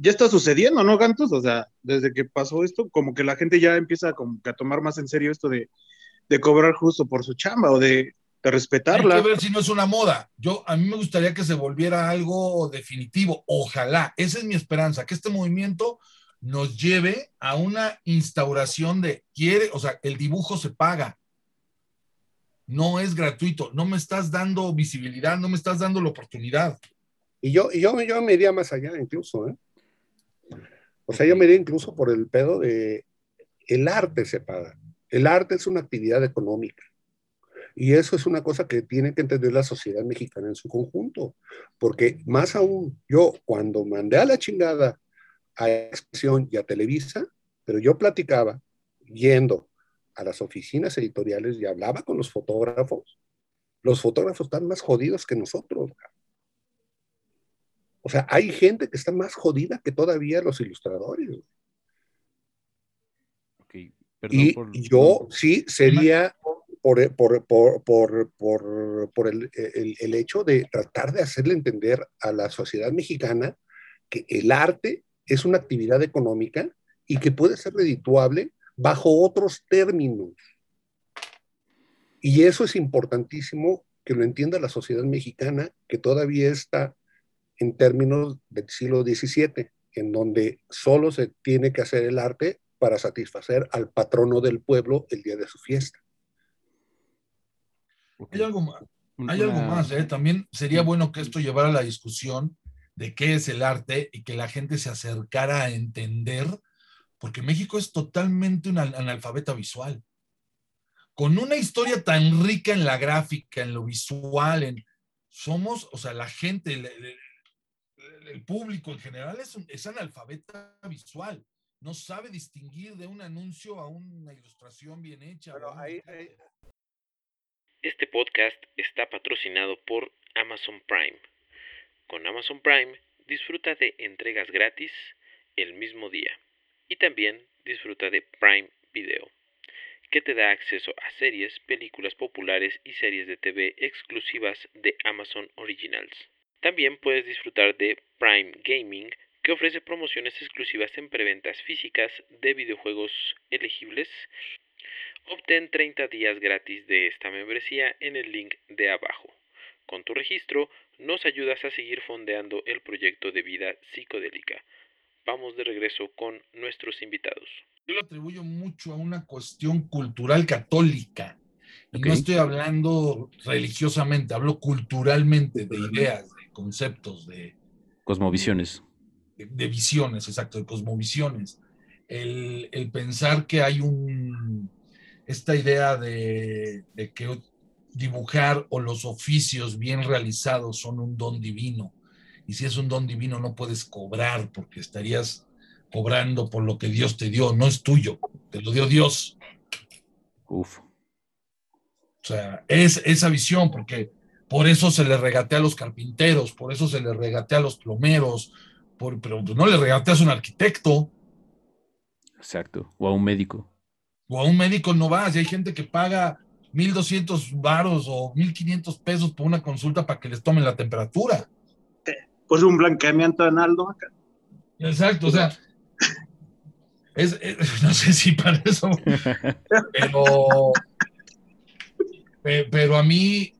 ya está sucediendo, ¿no, Gantos? O sea, desde que pasó esto, como que la gente ya empieza como que a tomar más en serio esto de, cobrar justo por su chamba o de, respetarla. Hay que ver si no es una moda. Yo, a mí me gustaría que se volviera algo definitivo. Ojalá, esa es mi esperanza, que este movimiento nos lleve a una instauración de quiere, o sea, el dibujo se paga. No es gratuito, no me estás dando visibilidad, no me estás dando la oportunidad. Y yo, y yo, yo me iría más allá incluso, ¿eh? O sea, yo me iría incluso por el pedo de el arte se paga. El arte es una actividad económica. Y eso es una cosa que tiene que entender la sociedad mexicana en su conjunto. Porque más aún, yo cuando mandé a la chingada a Expresión y a Televisa, pero yo platicaba yendo a las oficinas editoriales y hablaba con los fotógrafos. Los fotógrafos están más jodidos que nosotros. O sea, hay gente que está más jodida que todavía los ilustradores. y yo sí sería por, por, por el, el, hecho de tratar de hacerle entender a la sociedad mexicana que el arte es una actividad económica y que puede ser redituable bajo otros términos. Y eso es importantísimo que lo entienda la sociedad mexicana, que todavía está en términos del siglo XVII, en donde solo se tiene que hacer el arte para satisfacer al patrono del pueblo el día de su fiesta. Hay algo más, hay algo más ¿eh? también sería bueno que esto llevara a la discusión de qué es el arte y que la gente se acercara a entender, porque México es totalmente un analfabeta visual. Con una historia tan rica en la gráfica, en lo visual, en, somos, o sea, la gente, el público en general es, es analfabeta visual. No sabe distinguir de un anuncio a una ilustración bien hecha. Este podcast está patrocinado por Amazon Prime. Con Amazon Prime disfruta de entregas gratis el mismo día y también disfruta de Prime Video, que te da acceso a series, películas populares y series de TV exclusivas de Amazon Originals. También puedes disfrutar de Prime Gaming, que ofrece promociones exclusivas en preventas físicas de videojuegos elegibles. Obtén 30 días gratis de esta membresía en el link de abajo. Con tu registro nos ayudas a seguir fondeando el proyecto de vida psicodélica. Vamos de regreso con nuestros invitados. Yo lo atribuyo mucho a una cuestión cultural católica. Y no estoy hablando religiosamente, hablo culturalmente de ideas, conceptos, de... Cosmovisiones. De, visiones, exacto, de cosmovisiones. El, pensar que hay un... esta idea de, que dibujar o los oficios bien realizados son un don divino. Y si es un don divino no puedes cobrar porque estarías cobrando por lo que Dios te dio, no es tuyo, te lo dio Dios. Uf. O sea, es esa visión, porque por eso se le regatea a los carpinteros, por eso se le regatea a los plomeros, pero no le regateas a un arquitecto. Exacto, o a un médico. O a un médico no vas, y hay gente que paga 1.200 varos o 1.500 pesos por una consulta para que les tomen la temperatura. Pues un blanqueamiento de Naldo acá. Exacto, o sea, no sé si para eso, pero, pero a mí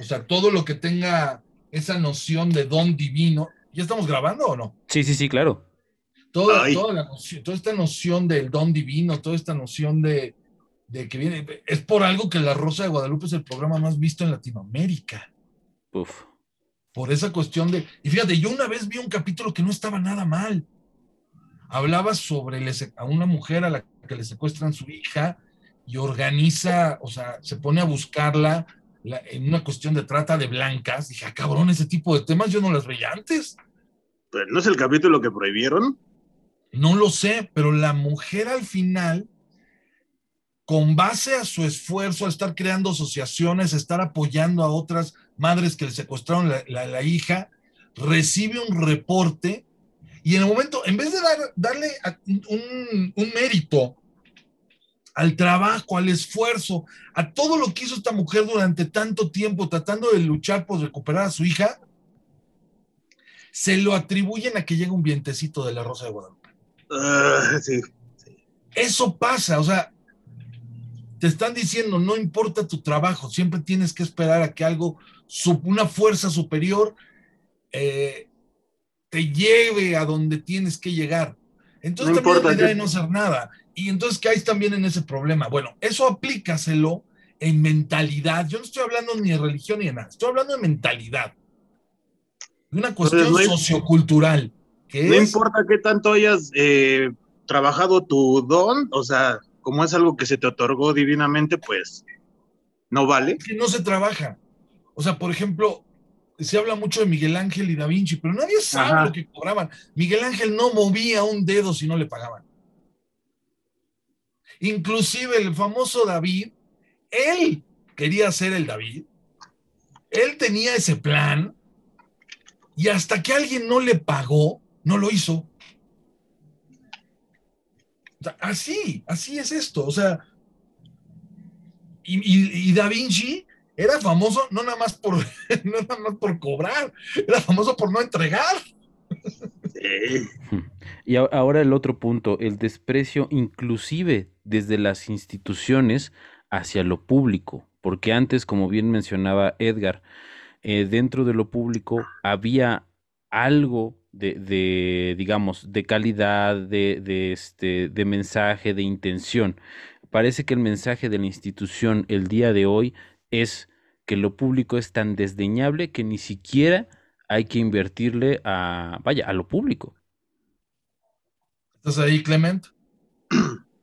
o sea, todo lo que tenga esa noción de don divino. ¿Ya estamos grabando o no? Sí, sí, sí, claro. Toda, toda, toda esta noción del don divino, toda esta noción de, que viene. Es por algo que La Rosa de Guadalupe es el programa más visto en Latinoamérica. Uf. Por esa cuestión de. Y fíjate, yo una vez vi un capítulo que no estaba nada mal. Hablaba sobre a una mujer a la que le secuestran su hija y organiza, o sea, se pone a buscarla en una cuestión de trata de blancas. Dije, ah, cabrón, ese tipo de temas yo no las veía antes. Pero ¿No es el capítulo que prohibieron? No lo sé, pero la mujer al final, con base a su esfuerzo, a estar creando asociaciones, a estar apoyando a otras madres que le secuestraron la, la hija, recibe un reporte y en el momento, en vez de darle un, mérito al trabajo, al esfuerzo, a todo lo que hizo esta mujer durante tanto tiempo tratando de luchar por recuperar a su hija, se lo atribuyen a que llega un vientecito de la Rosa de Guadalupe. Ah, sí, Eso pasa, o sea, te están diciendo, no importa tu trabajo, siempre tienes que esperar a que algo, una fuerza superior, eh, te lleve a donde tienes que llegar. Entonces también la idea de no hacer nada. Y entonces caes también en ese problema. Bueno, eso aplícaselo en mentalidad. Yo no estoy hablando ni de religión ni de nada, estoy hablando de mentalidad. De una cuestión sociocultural. No importa qué tanto hayas eh, trabajado tu don, o sea, como es algo que se te otorgó divinamente, pues no vale. que no se trabaja. O sea, por ejemplo, se habla mucho de Miguel Ángel y Da Vinci, pero nadie sabe lo que cobraban. Miguel Ángel no movía un dedo si no le pagaban. Inclusive el famoso David, él quería ser el David, él tenía ese plan y hasta que alguien no le pagó, no lo hizo. así, así es esto. O sea, y, y Da Vinci era famoso no nada más por, no nada más por cobrar, era famoso por no entregar. Y ahora el otro punto, el desprecio inclusive desde las instituciones hacia lo público, porque antes, como bien mencionaba Edgar, eh, dentro de lo público había algo de, digamos, de calidad, de, de, este, de mensaje, de intención. Parece que el mensaje de la institución el día de hoy es que lo público es tan desdeñable que ni siquiera hay que invertirle a, vaya, a lo público. ¿Estás ahí, Clement?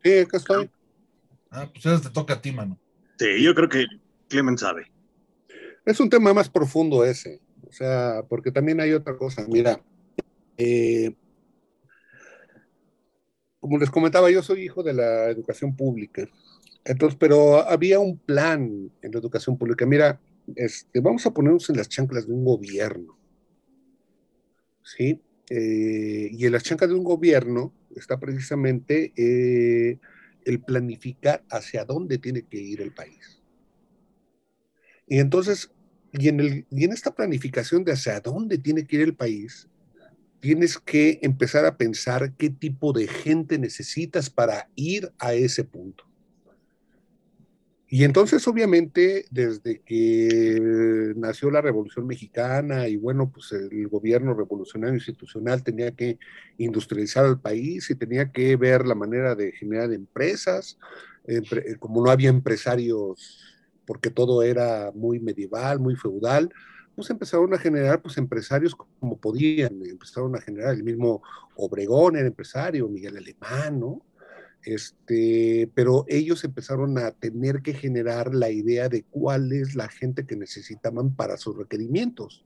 Sí, acá estoy. Ah, pues ya te toca a ti, mano. Sí, yo creo que Clement sabe. Es un tema más profundo ese, o sea, porque también hay otra cosa. Mira, eh, como les comentaba, yo soy hijo de la educación pública. Entonces, pero había un plan en la educación pública. Mira, este, vamos a ponernos en las chanclas de un gobierno. ¿Sí? Eh, y en las chanclas de un gobierno está precisamente eh, el planificar hacia dónde tiene que ir el país. Y entonces, y en, y en esta planificación de hacia dónde tiene que ir el país, tienes que empezar a pensar qué tipo de gente necesitas para ir a ese punto. Y entonces, obviamente, desde que nació la Revolución Mexicana y bueno, pues el gobierno revolucionario institucional tenía que industrializar al país y tenía que ver la manera de generar empresas, como no había empresarios, porque todo era muy medieval, muy feudal, pues empezaron a generar pues empresarios como podían, empezaron a generar el mismo Obregón era empresario, Miguel Alemán, ¿no? Este, pero ellos empezaron a tener que generar la idea de cuál es la gente que necesitaban para sus requerimientos.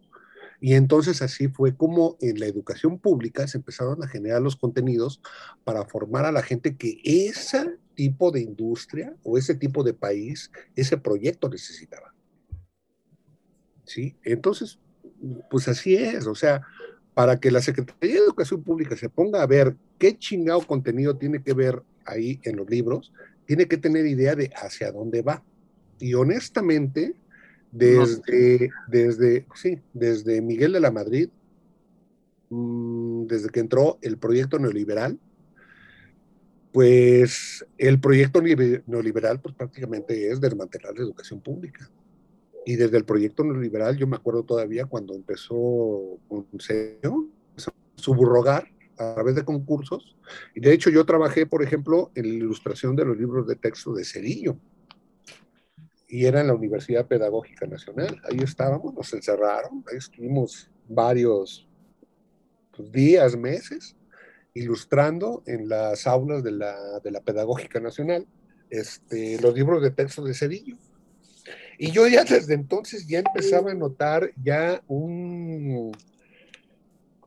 Y entonces así fue como en la educación pública se empezaron a generar los contenidos para formar a la gente que ese tipo de industria o ese tipo de país, ese proyecto necesitaba. ¿Sí? Entonces, pues así es, o sea, para que la Secretaría de Educación Pública se ponga a ver qué chingado contenido tiene que ver ahí en los libros, tiene que tener idea de hacia dónde va. Y honestamente, desde, desde, sí, desde Miguel de la Madrid, mm, desde que entró el proyecto neoliberal, pues el proyecto neoliberal pues prácticamente es desmantelar la educación pública. Y desde el proyecto neoliberal, yo me acuerdo todavía cuando empezó con subrogar a través de concursos. Y de hecho yo trabajé, por ejemplo, en la ilustración de los libros de texto de Cerillo. Y era en la Universidad Pedagógica Nacional. Ahí estábamos, nos encerraron, ahí estuvimos varios pues, días, meses, ilustrando en las aulas de la, de la Pedagógica Nacional este, los libros de texto de Cedillo. Y yo ya desde entonces ya empezaba a notar ya un,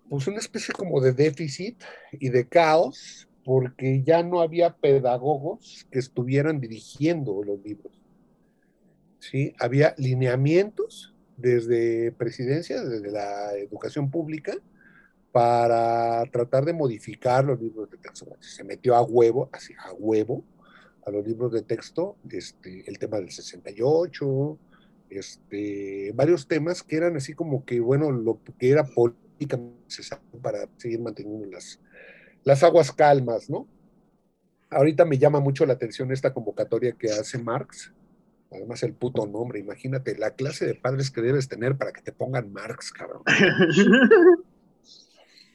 pues una especie como de déficit y de caos, porque ya no había pedagogos que estuvieran dirigiendo los libros. ¿Sí? Había lineamientos desde presidencia, desde la educación pública, para tratar de modificar los libros de texto. Se metió a huevo, así a huevo, a los libros de texto, este, el tema del 68, este, varios temas que eran así como que, bueno, lo que era políticamente necesario para seguir manteniendo las, las aguas calmas, ¿no? Ahorita me llama mucho la atención esta convocatoria que hace Marx, además el puto nombre, imagínate la clase de padres que debes tener para que te pongan Marx, cabrón.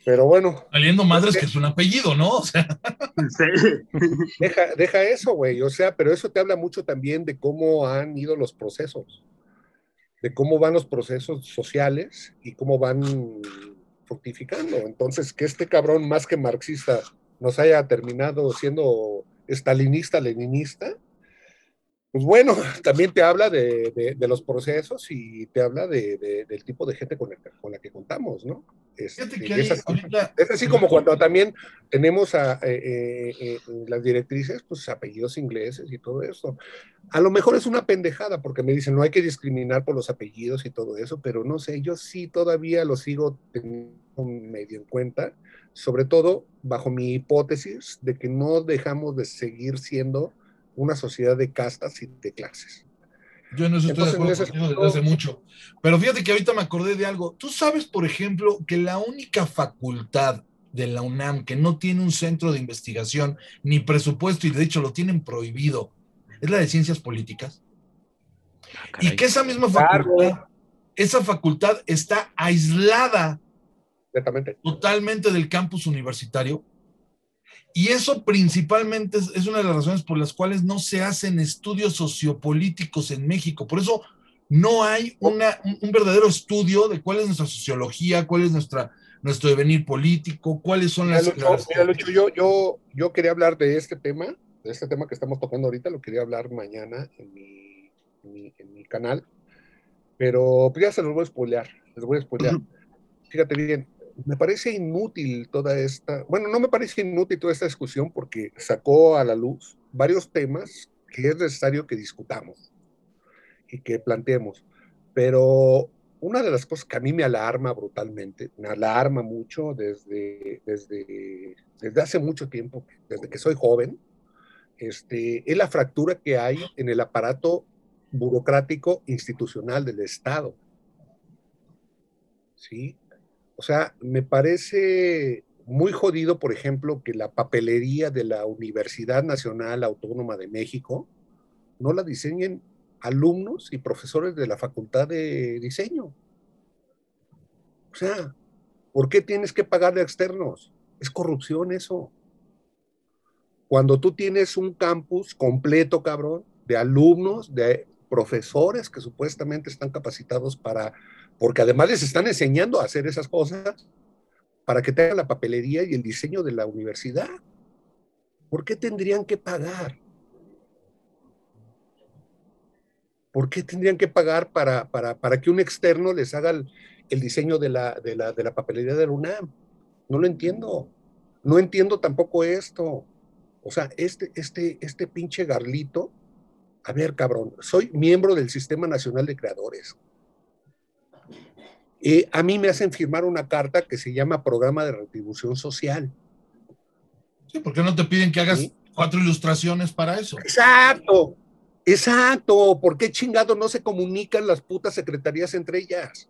Pero bueno. Saliendo madres que es un apellido, ¿no? O sea. Deja, deja eso, güey. O sea, pero eso te habla mucho también de cómo han ido los procesos, de cómo van los procesos sociales y cómo van fructificando. Entonces, que este cabrón, más que marxista, nos haya terminado siendo estalinista, leninista, pues bueno, también te habla de, los procesos y te habla de, del tipo de gente con, la que contamos, ¿no? Este, es, así, como cuando también tenemos a, eh, eh, eh, las directrices, pues apellidos ingleses y todo eso. A lo mejor es una pendejada porque me dicen no hay que discriminar por los apellidos y todo eso, pero no sé, yo sí todavía lo sigo teniendo medio en cuenta, sobre todo bajo mi hipótesis de que no dejamos de seguir siendo una sociedad de castas y de clases. Yo no estoy de acuerdo desde hace mucho. Pero fíjate que ahorita me acordé de algo. Tú sabes, por ejemplo, que la única facultad de la UNAM que no tiene un centro de investigación ni presupuesto y de hecho lo tienen prohibido es la de ciencias políticas. Ah, y que esa misma facultad, esa facultad está aislada totalmente del campus universitario y eso principalmente es, una de las razones por las cuales no se hacen estudios sociopolíticos en México. Por eso no hay una, un, verdadero estudio de cuál es nuestra sociología, cuál es nuestra, nuestro devenir político, cuáles son las... yo, yo, yo quería hablar de este tema, de este tema que estamos tocando ahorita, lo quería hablar mañana en mi, en mi, canal, pero pues ya se los voy a spoilear, les voy a spoilear. Fíjate bien, me parece inútil toda esta, bueno, no me parece inútil toda esta discusión porque sacó a la luz varios temas que es necesario que discutamos y que planteemos. Pero una de las cosas que a mí me alarma brutalmente, me alarma mucho desde, desde, desde hace mucho tiempo, desde que soy joven, este, es la fractura que hay en el aparato burocrático institucional del Estado. ¿Sí? O sea, me parece muy jodido, por ejemplo, que la papelería de la Universidad Nacional Autónoma de México no la diseñen alumnos y profesores de la Facultad de Diseño. O sea, ¿por qué tienes que pagarle a externos? Es corrupción eso. Cuando tú tienes un campus completo, cabrón, de alumnos, de profesores que supuestamente están capacitados para porque además les están enseñando a hacer esas cosas para que tengan la papelería y el diseño de la universidad. ¿Por qué tendrían que pagar? ¿Por qué tendrían que pagar para, para, que un externo les haga el, diseño de la, de, la, de la papelería de la UNAM? No lo entiendo. No entiendo tampoco esto. O sea, este, este, este pinche garlito, a ver, cabrón, soy miembro del Sistema Nacional de Creadores. Eh, a mí me hacen firmar una carta que se llama Programa de Retribución Social. Sí, ¿por qué no te piden que hagas cuatro ilustraciones para eso? Exacto, exacto. ¿Por qué chingado no se comunican las putas secretarías entre ellas?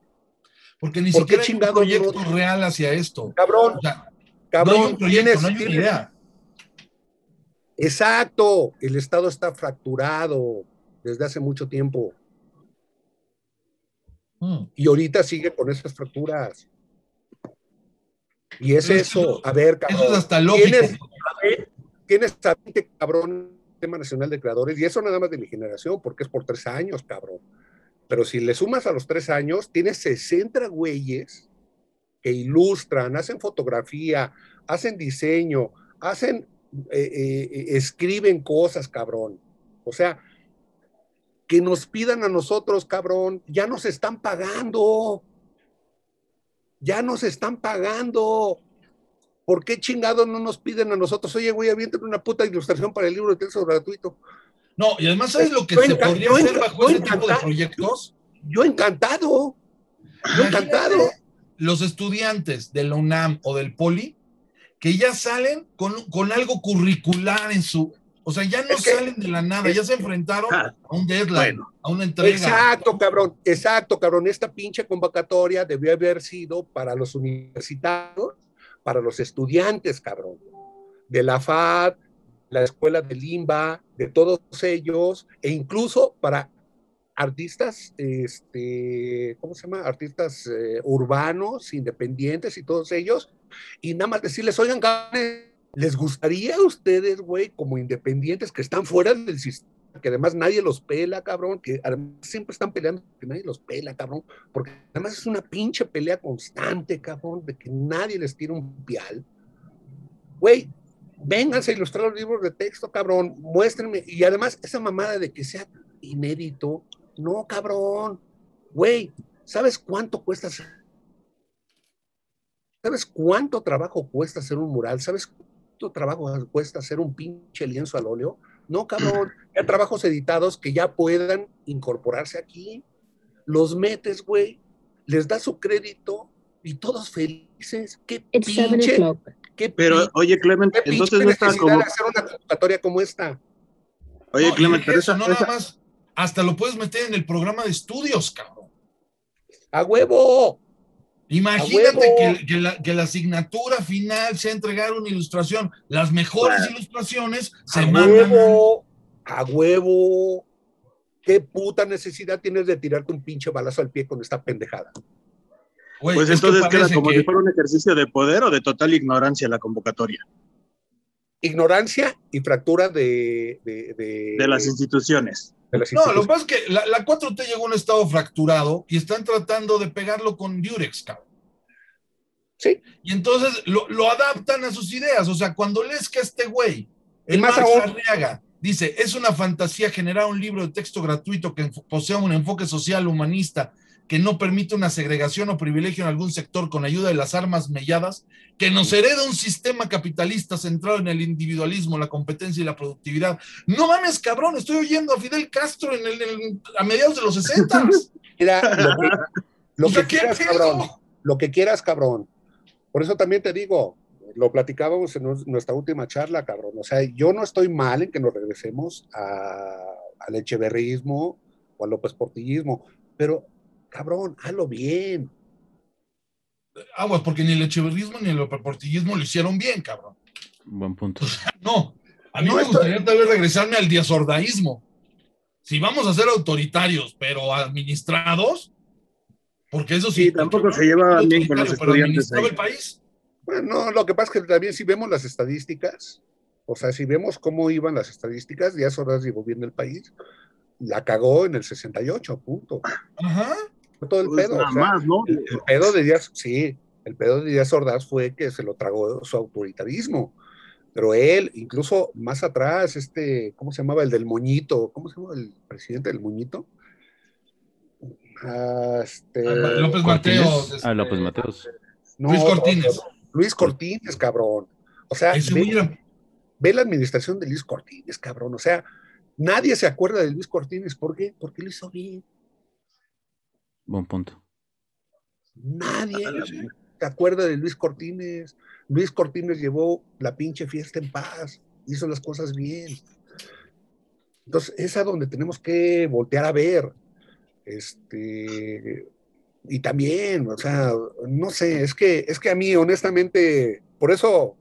Porque ni siquiera hay un proyecto real hacia esto. Cabrón, cabrón, no hay un proyecto, no hay una idea. Exacto, el Estado está fracturado desde hace mucho tiempo. Mm. Y ahorita sigue con esas fracturas. Y es eso, a ver, cabrón. Eso es hasta lógico. ¿Tienes, a 20 cabrón tema nacional de creadores? Y eso nada más de mi generación, porque es por tres años, cabrón. Pero si le sumas a los tres años, tienes 60 güeyes que ilustran, hacen fotografía, hacen diseño, hacen, eh, eh, escriben cosas, cabrón O sea, que nos pidan a nosotros, cabrón, ya nos están pagando. Ya nos están pagando. ¿Por qué chingados no nos piden a nosotros? Oye, güey, avienten una puta ilustración para el libro de texto gratuito. No, y además, ¿sabes lo que se podría hacer bajo ese tipo de proyectos? Yo encantado. Yo encantado. Los estudiantes de la UNAM o del Poli que ya salen con, con algo curricular en su, o sea, ya no salen de la nada, ya se enfrentaron a un deadline, a una entrega. Exacto, cabrón, exacto, cabrón. Esta pinche convocatoria debió haber sido para los universitarios, para los estudiantes, cabrón, de la FAD, la escuela de Limba, de todos ellos, e incluso para artistas, este, ¿cómo se llama? Artistas eh, urbanos, independientes y todos ellos, y nada más decirles, oigan, ¿les gustaría a ustedes, güey, como independientes que están fuera del sistema, que además nadie los pela, cabrón, que además siempre están peleando que nadie los pela, cabrón, porque además es una pinche pelea constante, cabrón, de que nadie les tira un pial. Güey, vénganse a ilustrar los libros de texto, cabrón, muéstrenme, y además esa mamada de que sea inédito, no, cabrón, güey, ¿sabes cuánto cuesta hacer? ¿Sabes cuánto trabajo cuesta hacer un mural? ¿Sabes cuánto trabajo cuesta hacer un pinche lienzo al óleo? No, cabrón, hay trabajos editados que ya puedan incorporarse aquí. Los metes, güey, les das su crédito y todos felices. Qué pinche, qué pero, oye, Clement, entonces no está como... hacer una convocatoria como esta. Oye, Clement, pero eso no nada más, hasta lo puedes meter en el programa de estudios, cabrón. ¡A huevo! Imagínate que, la, asignatura final sea entregar una ilustración. Las mejores ilustraciones se a mandan. Huevo, a huevo. ¿Qué puta necesidad tienes de tirarte un pinche balazo al pie con esta pendejada? pues entonces queda como si fuera un ejercicio de poder o de total ignorancia la convocatoria. Ignorancia y fractura de, de, las instituciones. No, lo que pasa es que la, la, 4T llegó a un estado fracturado y están tratando de pegarlo con Durex, cabrón. Sí. Y entonces lo, adaptan a sus ideas. O sea, cuando lees que este güey, el más Arriaga, dice, es una fantasía generar un libro de texto gratuito que posea un enfoque social humanista que no permite una segregación o privilegio en algún sector con ayuda de las armas melladas, que nos hereda un sistema capitalista centrado en el individualismo, la competencia y la productividad. No mames, cabrón, estoy oyendo a Fidel Castro en el, a mediados de los 60. Mira, lo que, quieras, cabrón. Lo que quieras, cabrón. Por eso también te digo, lo platicábamos en nuestra última charla, cabrón. O sea, yo no estoy mal en que nos regresemos al echeverrismo o al López Portillismo, pero cabrón, hazlo bien. Aguas, porque ni el echeverrismo ni el portillismo lo hicieron bien, cabrón. Buen punto. no, a mí me gustaría tal vez regresarme al diasordaísmo. Si vamos a ser autoritarios, pero administrados, porque eso sí. tampoco se lleva bien con los estudiantes. el país. Bueno, lo que pasa es que también si vemos las estadísticas, o sea, si vemos cómo iban las estadísticas, Díaz Ordaz llevó bien el país, la cagó en el 68, punto. Ajá todo el pues pedo. el, pedo de Díaz, sí, el pedo de Díaz Ordaz fue que se lo tragó su autoritarismo. Pero él, incluso más atrás, este, ¿cómo se llamaba? El del moñito, ¿cómo se llama el presidente del moñito? Ah, este, ah, López Mateos. ah, este, López Mateos. Luis Cortines. Luis Cortines, cabrón. O sea, ve, ve, la administración de Luis Cortines, cabrón. O sea, nadie se acuerda de Luis Cortines. ¿Por qué? Porque lo hizo bien. Buen punto. Nadie se acuerda de Luis Cortines. Luis Cortines llevó la pinche fiesta en paz, hizo las cosas bien. Entonces, es a donde tenemos que voltear a ver. Este, y también, o sea, no sé, es que, es que a mí, honestamente, por eso,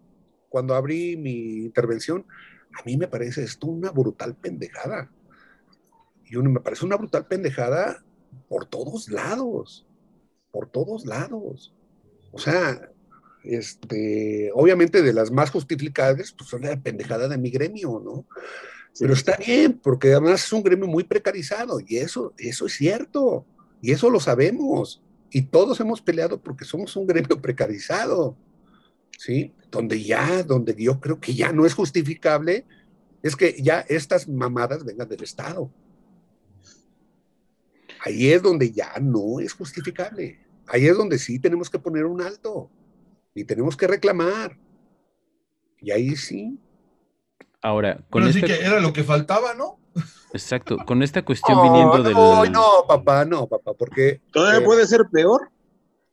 cuando abrí mi intervención, a mí me parece esto una brutal pendejada. Y uno me parece una brutal pendejada por todos lados, por todos lados. O sea, este, obviamente de las más justificadas, pues son la pendejada de mi gremio, ¿no? Pero está bien, porque además es un gremio muy precarizado y eso, eso es cierto, y eso lo sabemos, y todos hemos peleado porque somos un gremio precarizado, ¿sí? Donde ya, donde yo creo que ya no es justificable es que ya estas mamadas vengan del Estado. Ahí es donde ya no es justificable. Ahí es donde sí tenemos que poner un alto y tenemos que reclamar. Y ahí sí. Ahora, con Pero sí esta, que era lo que faltaba, ¿no? exacto, con esta cuestión No, viniendo no, del... no, papá, no, papá, porque ¿Todavía Eh, puede ser peor?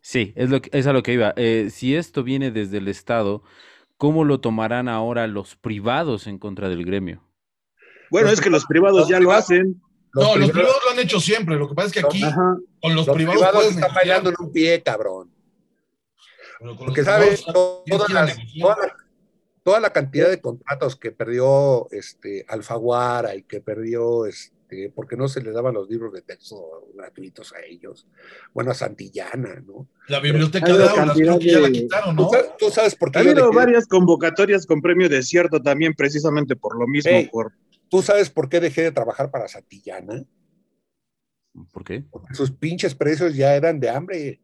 Sí, es, lo que, es a lo que iba. Eh, si esto viene desde el Estado, ¿cómo lo tomarán ahora los privados en contra del gremio? Bueno, es que los privados ya lo hacen. Los no, los privados- lo han hecho siempre. Lo que pasa es que aquí, Ajá. con los, los privados, privados están negociar, bailando en un pie, cabrón. Porque sabes, todas las- toda, la, toda la cantidad de contratos que perdió este, Alfaguara y que perdió, este, porque no se les daban los libros de texto gratuitos a ellos. Bueno, a Santillana, ¿no? La biblioteca de una aulas, cantidad creo que ya la quitaron, ¿Tú, ¿no? sabes, tú sabes por qué Ha habido varias convocatorias con premio desierto también, precisamente por lo mismo. Por... ¿Tú sabes por qué dejé de trabajar para Santillana? ¿Por qué? Porque sus pinches precios ya eran de hambre.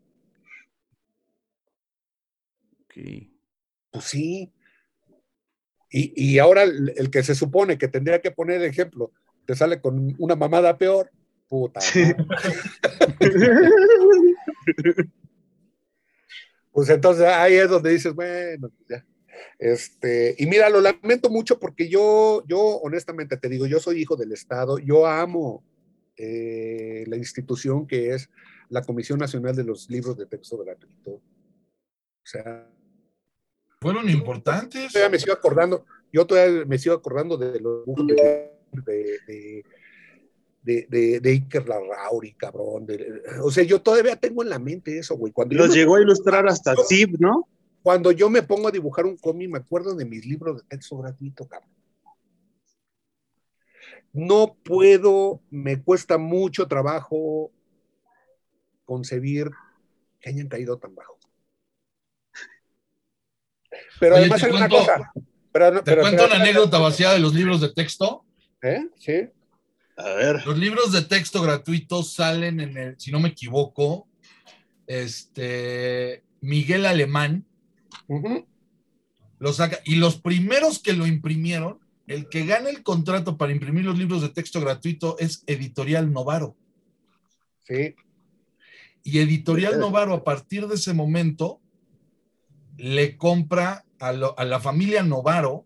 Ok. Pues sí. Y, y ahora el, el que se supone que tendría que poner ejemplo, te sale con una mamada peor. Puta. Pues entonces ahí es donde dices, bueno, ya. Este, y mira, lo lamento mucho porque yo, yo honestamente te digo, yo soy hijo del Estado, yo amo eh, la institución que es la Comisión Nacional de los Libros de Texto Gratuito. O sea, Fueron importantes. todavía me sigo acordando, yo todavía me sigo acordando de los dibujos de, de, de, de, de, de Iker Larrauri, cabrón. de- o sea, yo todavía tengo en la mente eso, güey. Cuando, yo Los me- llegó a ilustrar hasta Zip, ¿no? Cuando yo me pongo a dibujar un cómic, me acuerdo de mis libros de texto gratuito, cabrón. No puedo, me cuesta mucho trabajo concebir que hayan caído tan bajo. Pero Oye, además te hay una cuento- cosa. Pero, no- Te pero- cuento pero- una anécdota vacía de los libros de texto. ¿Eh? Sí. A ver. Los libros de texto gratuitos salen en el, si no me equivoco, este Miguel Alemán Lo saca. Y los primeros que lo imprimieron, el que gana el contrato para imprimir los libros de texto gratuito es Editorial Novaro. Sí. Y Editorial. Novaro, a partir de ese momento, le compra a, lo- a la familia Novaro,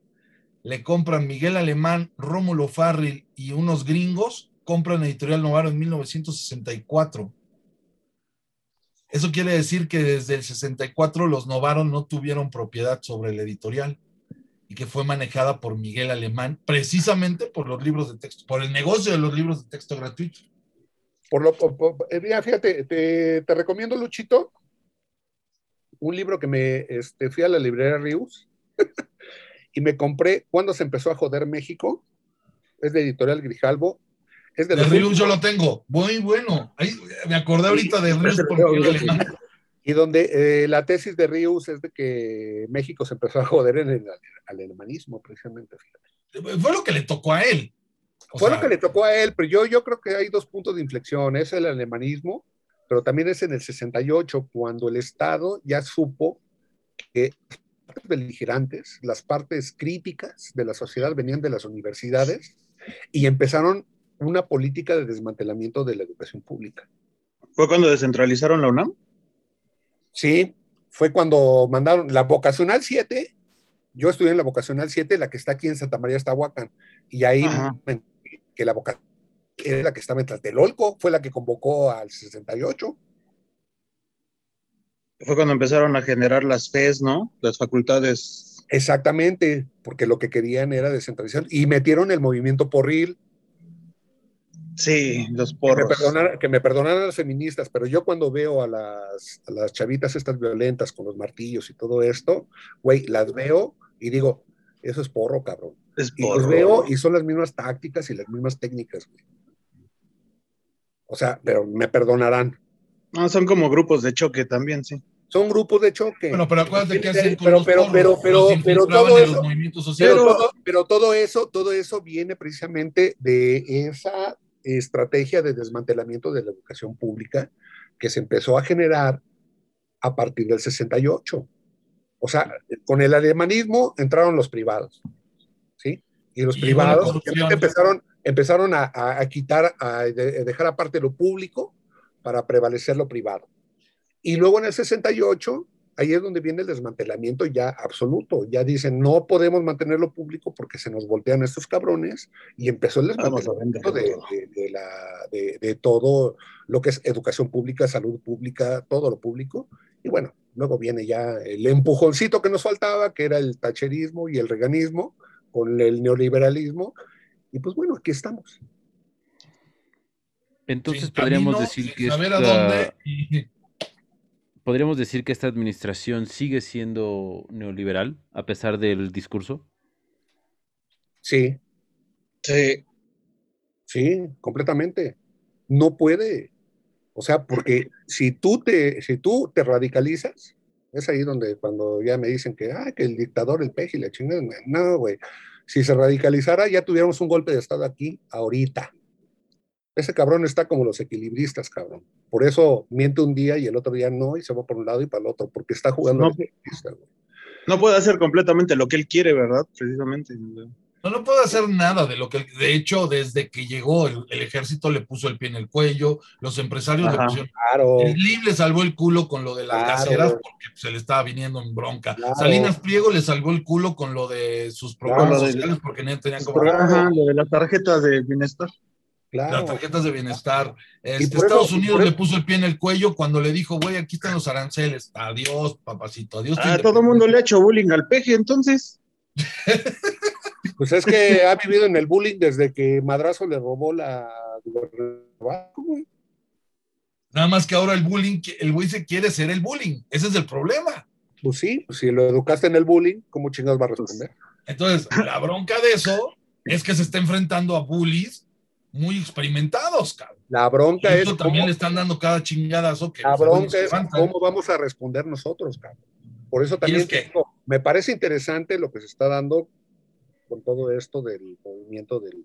le compran Miguel Alemán, Rómulo Farril y unos gringos, compran Editorial Novaro en 1964. Eso quiere decir que desde el 64 los Novaro no tuvieron propiedad sobre el editorial y que fue manejada por Miguel Alemán, precisamente por los libros de texto, por el negocio de los libros de texto gratuito. Por lo, eh, fíjate, te, recomiendo, Luchito, un libro que me este, fui a la librería Rius y me compré cuando se empezó a joder México. Es de editorial Grijalvo. Es de Rius yo lo tengo, muy bueno. Ahí, me acordé ahorita de Rius por Miguel Alemán. Y donde eh, la tesis de Rius es de que México se empezó a joder en el alemanismo, precisamente. fíjate. Fue lo que le tocó a él. O Fue sea, lo que le tocó a él, pero yo, yo creo que hay dos puntos de inflexión. Es el alemanismo, pero también es en el 68, cuando el Estado ya supo que las partes beligerantes, las partes críticas de la sociedad venían de las universidades y empezaron una política de desmantelamiento de la educación pública. ¿Fue cuando descentralizaron la UNAM? Sí, fue cuando mandaron la vocacional 7. Yo estudié en la vocacional 7, la que está aquí en Santa María Estahuacan, y ahí me- que la vocacional era la que estaba en Tlatelolco, fue la que convocó al 68. Fue cuando empezaron a generar las FES, ¿no? Las facultades. Exactamente, porque lo que querían era descentralizar y metieron el movimiento porril. Sí, los Que me, porros. perdonaran, que me perdonaran las feministas, pero yo cuando veo a las, a las chavitas estas violentas con los martillos y todo esto, güey, las veo y digo, eso es porro, cabrón. Es Y los porro. veo y son las mismas tácticas y las mismas técnicas, güey. O sea, pero me perdonarán. No, son como grupos de choque también, sí. Son grupos de choque. Bueno, pero acuérdate que hacen con pero, los pero, porros, pero, pero, los pero todo eso, movimientos pero, todo, pero todo eso, todo eso viene precisamente de esa estrategia de desmantelamiento de la educación pública que se empezó a generar a partir del 68. O sea, con el alemanismo entraron los privados, ¿sí? Y los Y privados empezaron, empezaron a, a- a quitar, a de- dejar aparte lo público para prevalecer lo privado. Y luego en el 68, ahí es donde viene el desmantelamiento ya absoluto. Ya dicen, no podemos mantenerlo público porque se nos voltean estos cabrones. Y empezó el desmantelamiento de, venderlo. de- de la- de- de todo lo que es educación pública, salud pública, todo lo público. Y bueno, luego viene ya el empujoncito que nos faltaba, que era el tacherismo y el reganismo con el neoliberalismo. Y pues bueno, aquí estamos. Entonces Sin podríamos camino, decir que saber a esta- dónde. y- podríamos decir que esta administración sigue siendo neoliberal a pesar del discurso. Sí, Sí. sí, completamente. No puede. O sea, porque si tú te, si tú te radicalizas, es ahí donde cuando ya me dicen que, ah, que el dictador, el peje y la chingada, no, güey. Si se radicalizara, ya tuviéramos un golpe de Estado aquí, ahorita. Ese cabrón está como los equilibristas, cabrón. Por eso miente un día y el otro día no, y se va por un lado y para el otro, porque está jugando No, equilibrista, güey. No puede hacer completamente lo que él quiere, ¿verdad? Precisamente. No, no puede hacer nada de lo que, de hecho, desde que llegó el, el ejército le puso el pie en el cuello, los empresarios Ajá. le pusieron. Claro. El LIB le salvó el culo con lo de las Claro, gaseras güey. porque se le estaba viniendo en bronca. Claro. Salinas Pliego le salvó el culo con lo de sus programas Claro, lo de- sociales porque no tenían como Ajá, lo de las tarjetas de bienestar. Claro. las tarjetas de bienestar. Este, eso- Estados Unidos le puso el pie en el cuello cuando le dijo, güey, aquí están los aranceles. Adiós, papacito. Adiós. Ah, todo el mundo le ha hecho bullying al peje, entonces. Pues es que ha vivido en el bullying desde que Madrazo le robó la. Nada más que ahora el bullying, el güey se quiere ser el bullying. Ese es el problema. Pues sí, pues si lo educaste en el bullying, ¿cómo chingados va a responder? Entonces, la bronca de eso es que se está enfrentando a bullies muy experimentados, cabrón. La bronca es esto también cómo, le están dando cada chingadazo que la bronca es levantan. cómo vamos a responder nosotros, cabrón. Por eso también es que- digo, me parece interesante lo que se está dando con todo esto del movimiento del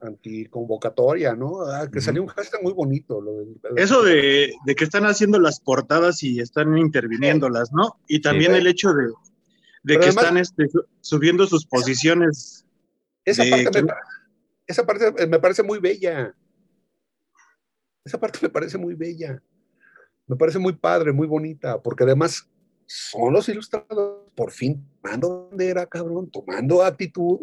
anticonvocatoria, ¿no? Ah, que salió un hashtag muy bonito. lo del- Eso de, de que están haciendo las portadas y están interviniéndolas, ¿no? Y también Sí. el hecho de, de que además- están este, su- subiendo sus posiciones. Esa de parte, que- me, pa- esa parte eh, me parece muy bella. Esa parte me parece muy bella. Me parece muy padre, muy bonita, porque además son los ilustradores por fin tomando bandera, cabrón, tomando actitud,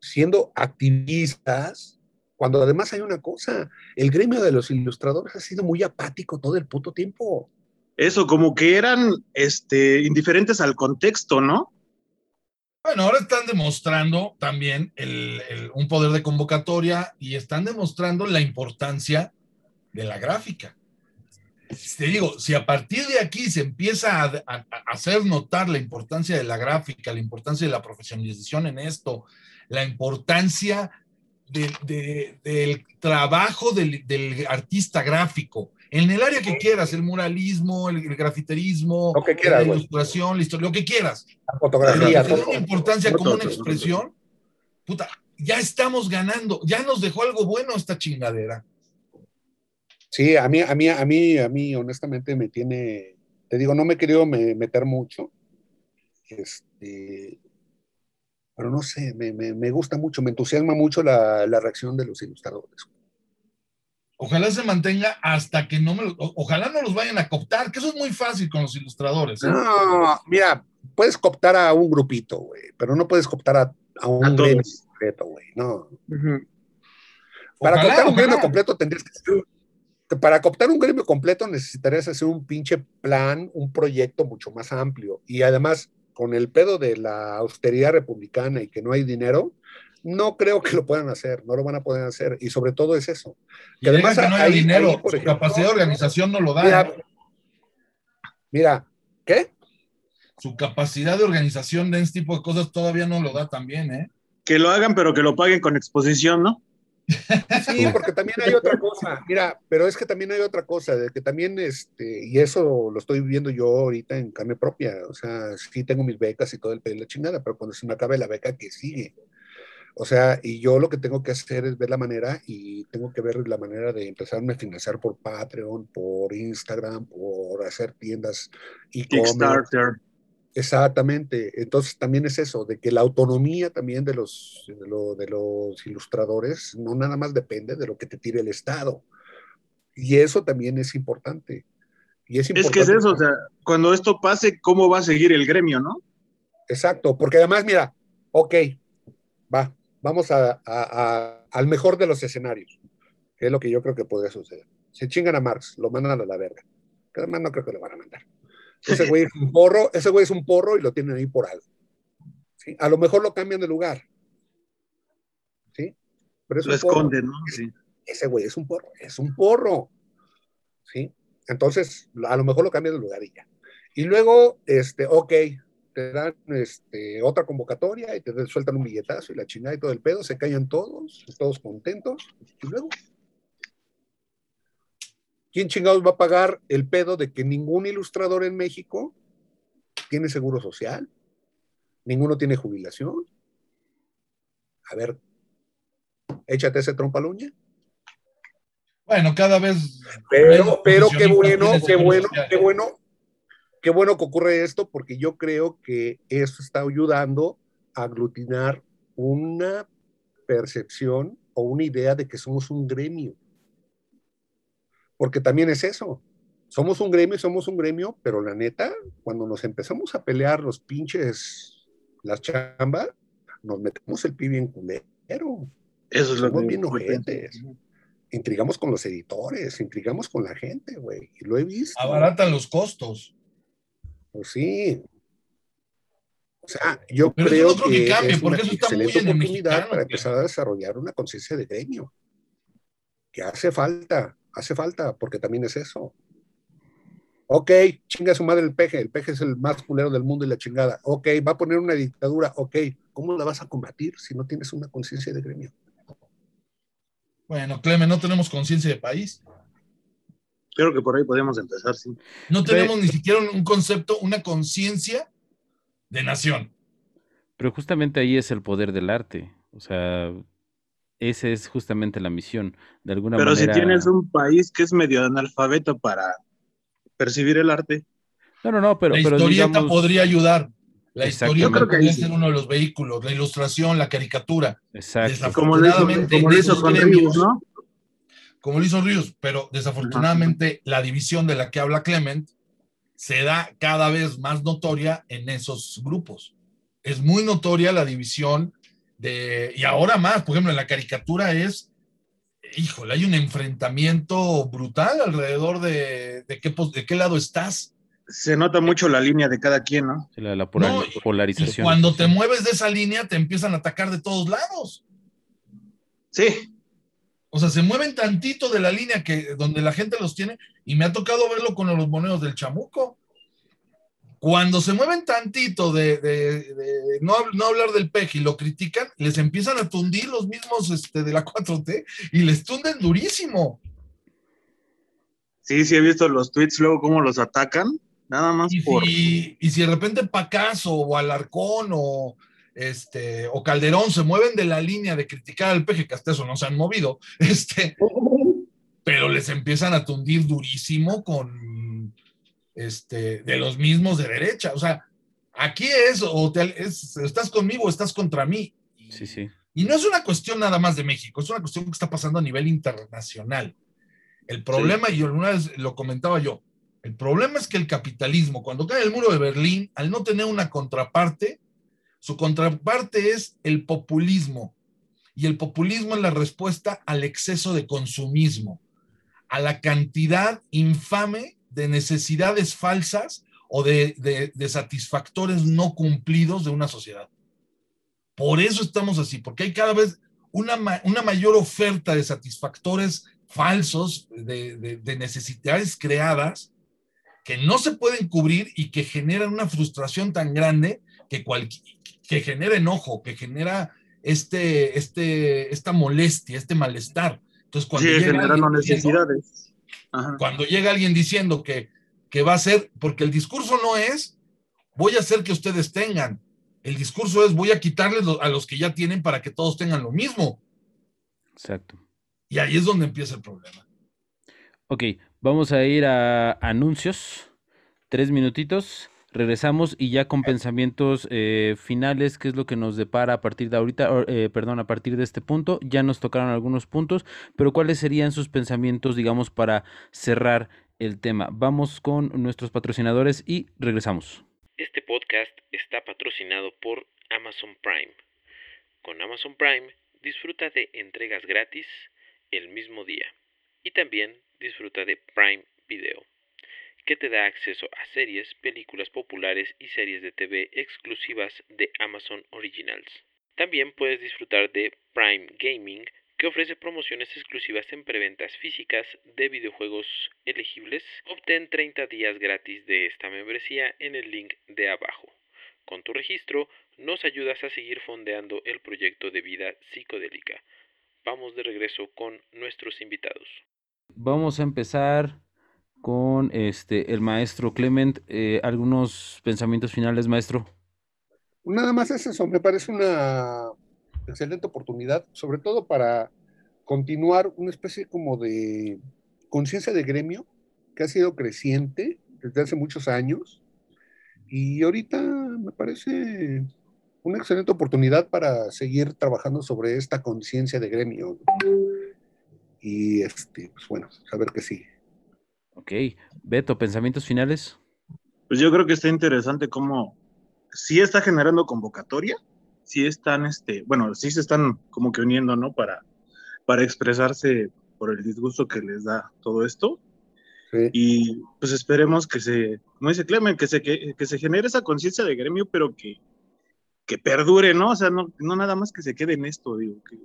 siendo activistas, cuando además hay una cosa, el gremio de los ilustradores ha sido muy apático todo el puto tiempo. Eso, como que eran este, indiferentes al contexto, ¿no? Bueno, ahora están demostrando también un poder de convocatoria y están demostrando la importancia de la gráfica. Te digo, si a partir de aquí se empieza a, hacer notar la importancia de la gráfica, la importancia de la profesionalización en esto, la importancia de- de- del trabajo del artista gráfico, en el área que quieras, el muralismo, el, el grafiterismo, Lo que quieras, la ilustración, la historia, lo que quieras. La fotografía, den todo. importancia como una todo, expresión, puta, ya estamos ganando, ya nos dejó algo bueno esta chingadera. Sí, a mí, a mí, a mí, a mí, honestamente, me tiene, te digo, no me he querido me- meter mucho, este, pero no sé, me, me- me gusta mucho, me entusiasma mucho la, la reacción de los ilustradores. Ojalá se mantenga hasta que no me lo, ojalá no los vayan a cooptar, que eso es muy fácil con los ilustradores. ¿eh? No, mira, puedes cooptar a un grupito, güey, pero no puedes cooptar a, a un A gremio completo, güey, no. Para Ojalá, cooptar un gremio completo tendrías que hacer, para cooptar un gremio completo necesitarías hacer un pinche plan, un proyecto mucho más amplio. Y además, con el pedo de la austeridad republicana y que no hay dinero, no creo que lo puedan hacer, no lo van a poder hacer. Y sobre todo es eso. Y que además además que no hay ahí- dinero, ahí, por su ejemplo, capacidad de organización no lo da. Mira, mira, ¿qué? Su capacidad de organización de este tipo de cosas todavía no lo da también, ¿eh? Que lo hagan, pero que lo paguen con exposición, ¿no? Sí, porque también hay otra cosa, mira, pero es que también hay otra cosa, de que también, este, y eso lo estoy viendo yo ahorita en carne propia, o sea, sí tengo mis becas y todo el pedo y la chingada, pero cuando se me acabe la beca, que sigue? O sea, y yo lo que tengo que hacer es ver la manera y tengo que ver la manera de empezarme a financiar por Patreon, por Instagram, por hacer tiendas e-commerce, Kickstarter. Exactamente. Entonces también es eso, de que la autonomía también de los, de, los ilustradores no nada más depende de lo que te tire el Estado. Y eso también es importante. Y es, es que es eso, o sea, cuando esto pase, ¿cómo va a seguir el gremio, no? Exacto, porque además, mira, ok, va, vamos a, al mejor de los escenarios, que es lo que yo creo que podría suceder. Se chingan a Marx, lo mandan a la verga. Que además no creo que lo van a mandar. Ese güey es un porro, ese güey es un porro y lo tienen ahí por algo. ¿sí? A lo mejor lo cambian de lugar. ¿Sí? Pero lo esconden, ¿no? Sí. Ese güey es un porro, es un porro. ¿Sí? Entonces, a lo mejor lo cambian de lugar y ya. Y luego, este, ok, te dan este, otra convocatoria y te sueltan un billetazo y la chingada y todo el pedo, se callan todos, todos contentos, y luego, ¿quién chingados va a pagar el pedo de que ningún ilustrador en México tiene seguro social? Ninguno tiene jubilación. A ver, échate ese trompa Bueno, cada vez. Pero, pero qué bueno, qué bueno, qué bueno, qué bueno que ocurre esto, porque yo creo que eso está ayudando a aglutinar una percepción o una idea de que somos un gremio. Porque también es eso. Somos un gremio, somos un gremio, pero la neta, cuando nos empezamos a pelear los pinches, las chambas, nos metemos el pibe en culero. Eso es lo que bien ojetes. Intrigamos con los editores, intrigamos con la gente, güey. Y lo he visto. Abaratan los costos. Pues sí. O sea, yo creo que, es una excelente oportunidad para empezar a desarrollar una conciencia de gremio. Que hace falta, hace falta, porque también es eso. Ok, chinga su madre el peje, el peje es el más culero del mundo y la chingada. Ok, va a poner una dictadura, ok, ¿cómo la vas a combatir si no tienes una conciencia de gremio? Bueno, Clemen, no tenemos conciencia de país. Creo que por ahí podemos empezar, sí. No tenemos ni siquiera un concepto, una conciencia de nación. Pero justamente ahí es el poder del arte. O sea, esa es justamente la misión. De alguna Pero manera. si tienes un país que es medio analfabeto para percibir el arte. No, no, no, pero. La pero historieta podría ayudar. La historia podría ser uno de los vehículos, la ilustración, la caricatura. Exacto. Como lo hizo, como lo hizo con ¿no? Como lo hizo Ríos, pero desafortunadamente la división de la que habla Clement se da cada vez más notoria en esos grupos. Es muy notoria la división de, y ahora más, por ejemplo, en la caricatura es, híjole, hay un enfrentamiento brutal alrededor de, de, qué, de qué lado estás. Se nota mucho la línea de cada quien, ¿no? La, la polarización. cuando te mueves de esa línea, te empiezan a atacar de todos lados. Sí, o sea, se mueven tantito de la línea que donde la gente los tiene, y me ha tocado verlo con los monedos del chamuco. Cuando se mueven tantito de, no, hablar del peje y lo critican, les empiezan a tundir los mismos este, de la 4T y les tunden durísimo. Sí, sí, he visto los tweets luego cómo los atacan, nada más y por. Si, y si de repente Pacaso o Alarcón o, este, o Calderón se mueven de la línea de criticar al peje, que hasta eso no se han movido, este, pero les empiezan a tundir durísimo con este, de los mismos de derecha. O sea, aquí es, o estás conmigo o estás contra mí. Sí, sí. Y no es una cuestión nada más de México, es una cuestión que está pasando a nivel internacional. El problema, y alguna vez lo comentaba yo, el problema es que el capitalismo, cuando cae el muro de Berlín, al no tener una contraparte, su contraparte es el populismo. Y el populismo es la respuesta al exceso de consumismo, a la cantidad infame de necesidades falsas o de, satisfactores no cumplidos de una sociedad. Por eso estamos así, porque hay cada vez una, una mayor oferta de satisfactores falsos, de, de, necesidades creadas que no se pueden cubrir y que generan una frustración tan grande que, que genera enojo, que genera este, este, esta molestia, este malestar. Entonces, cuando sí, generando necesidades. Cuando llega alguien diciendo que, que va a ser, porque el discurso no es, voy a hacer que ustedes tengan. El discurso es, voy a quitarles a los que ya tienen para que todos tengan lo mismo. Exacto. Y ahí es donde empieza el problema. Ok, vamos a ir a anuncios. Tres minutitos regresamos y ya con pensamientos eh, finales, qué es lo que nos depara a partir de ahorita, eh, perdón, a partir de este punto. Ya nos tocaron algunos puntos, pero ¿cuáles serían sus pensamientos, digamos, para cerrar el tema? Vamos con nuestros patrocinadores y regresamos. Este podcast está patrocinado por Amazon Prime. Con Amazon Prime disfruta de entregas gratis el mismo día y también disfruta de Prime Video que te da acceso a series, películas populares y series de TV exclusivas de Amazon Originals. También puedes disfrutar de Prime Gaming, que ofrece promociones exclusivas en preventas físicas de videojuegos elegibles. Obtén 30 días gratis de esta membresía en el link de abajo. Con tu registro nos ayudas a seguir fondeando el proyecto de vida psicodélica. Vamos de regreso con nuestros invitados. Vamos a empezar con este el maestro Clement. Eh, ¿Algunos pensamientos finales, maestro? Nada más es eso, me parece una excelente oportunidad, sobre todo para continuar una especie como de conciencia de gremio que ha sido creciente desde hace muchos años y ahorita me parece una excelente oportunidad para seguir trabajando sobre esta conciencia de gremio. Y este, pues bueno, saber que sí. Ok. Beto, ¿pensamientos finales? Pues yo creo que está interesante cómo sí está generando convocatoria, sí están, este, bueno, sí se están como que uniendo, ¿no? Para, para expresarse por el disgusto que les da todo esto. Y pues esperemos que se, como dice Clemen, que se, que, se genere esa conciencia de gremio, pero que, que perdure, ¿no? O sea, no, no nada más que se quede en esto, digo, que,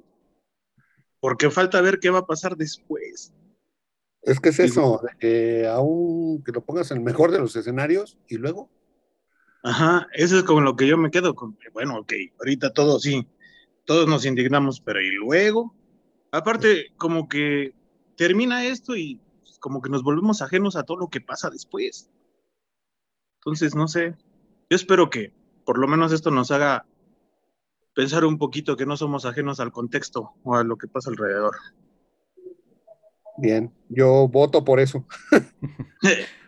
porque falta ver qué va a pasar después. Es que es eso, que aún que lo pongas en el mejor de los escenarios y luego. Ajá, eso es como lo que yo me quedo con. Bueno, ok, ahorita todos sí, todos nos indignamos, pero ¿y luego? Aparte, como que termina esto y como que nos volvemos ajenos a todo lo que pasa después. Entonces, no sé, yo espero que por lo menos esto nos haga pensar un poquito que no somos ajenos al contexto o a lo que pasa alrededor. Bien, yo voto por eso.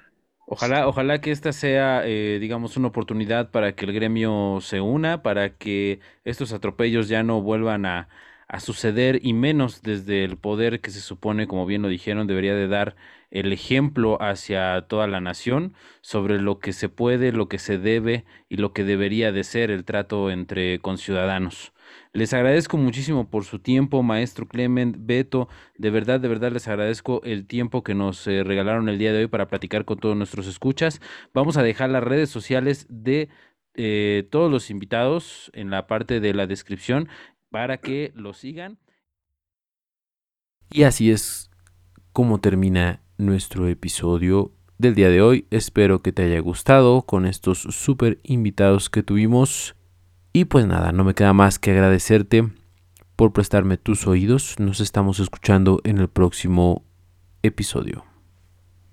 Ojalá, ojalá que esta sea, eh, digamos, una oportunidad para que el gremio se una, para que estos atropellos ya no vuelvan a, a suceder y menos desde el poder que se supone, como bien lo dijeron, debería de dar el ejemplo hacia toda la nación sobre lo que se puede, lo que se debe y lo que debería de ser el trato entre conciudadanos. Les agradezco muchísimo por su tiempo, maestro Clement, Beto. De verdad, de verdad les agradezco el tiempo que nos eh, regalaron el día de hoy para platicar con todos nuestros escuchas. Vamos a dejar las redes sociales de eh, todos los invitados en la parte de la descripción para que lo sigan. Y así es como termina nuestro episodio del día de hoy. Espero que te haya gustado con estos super invitados que tuvimos. Y pues nada, no me queda más que agradecerte por prestarme tus oídos. Nos estamos escuchando en el próximo episodio.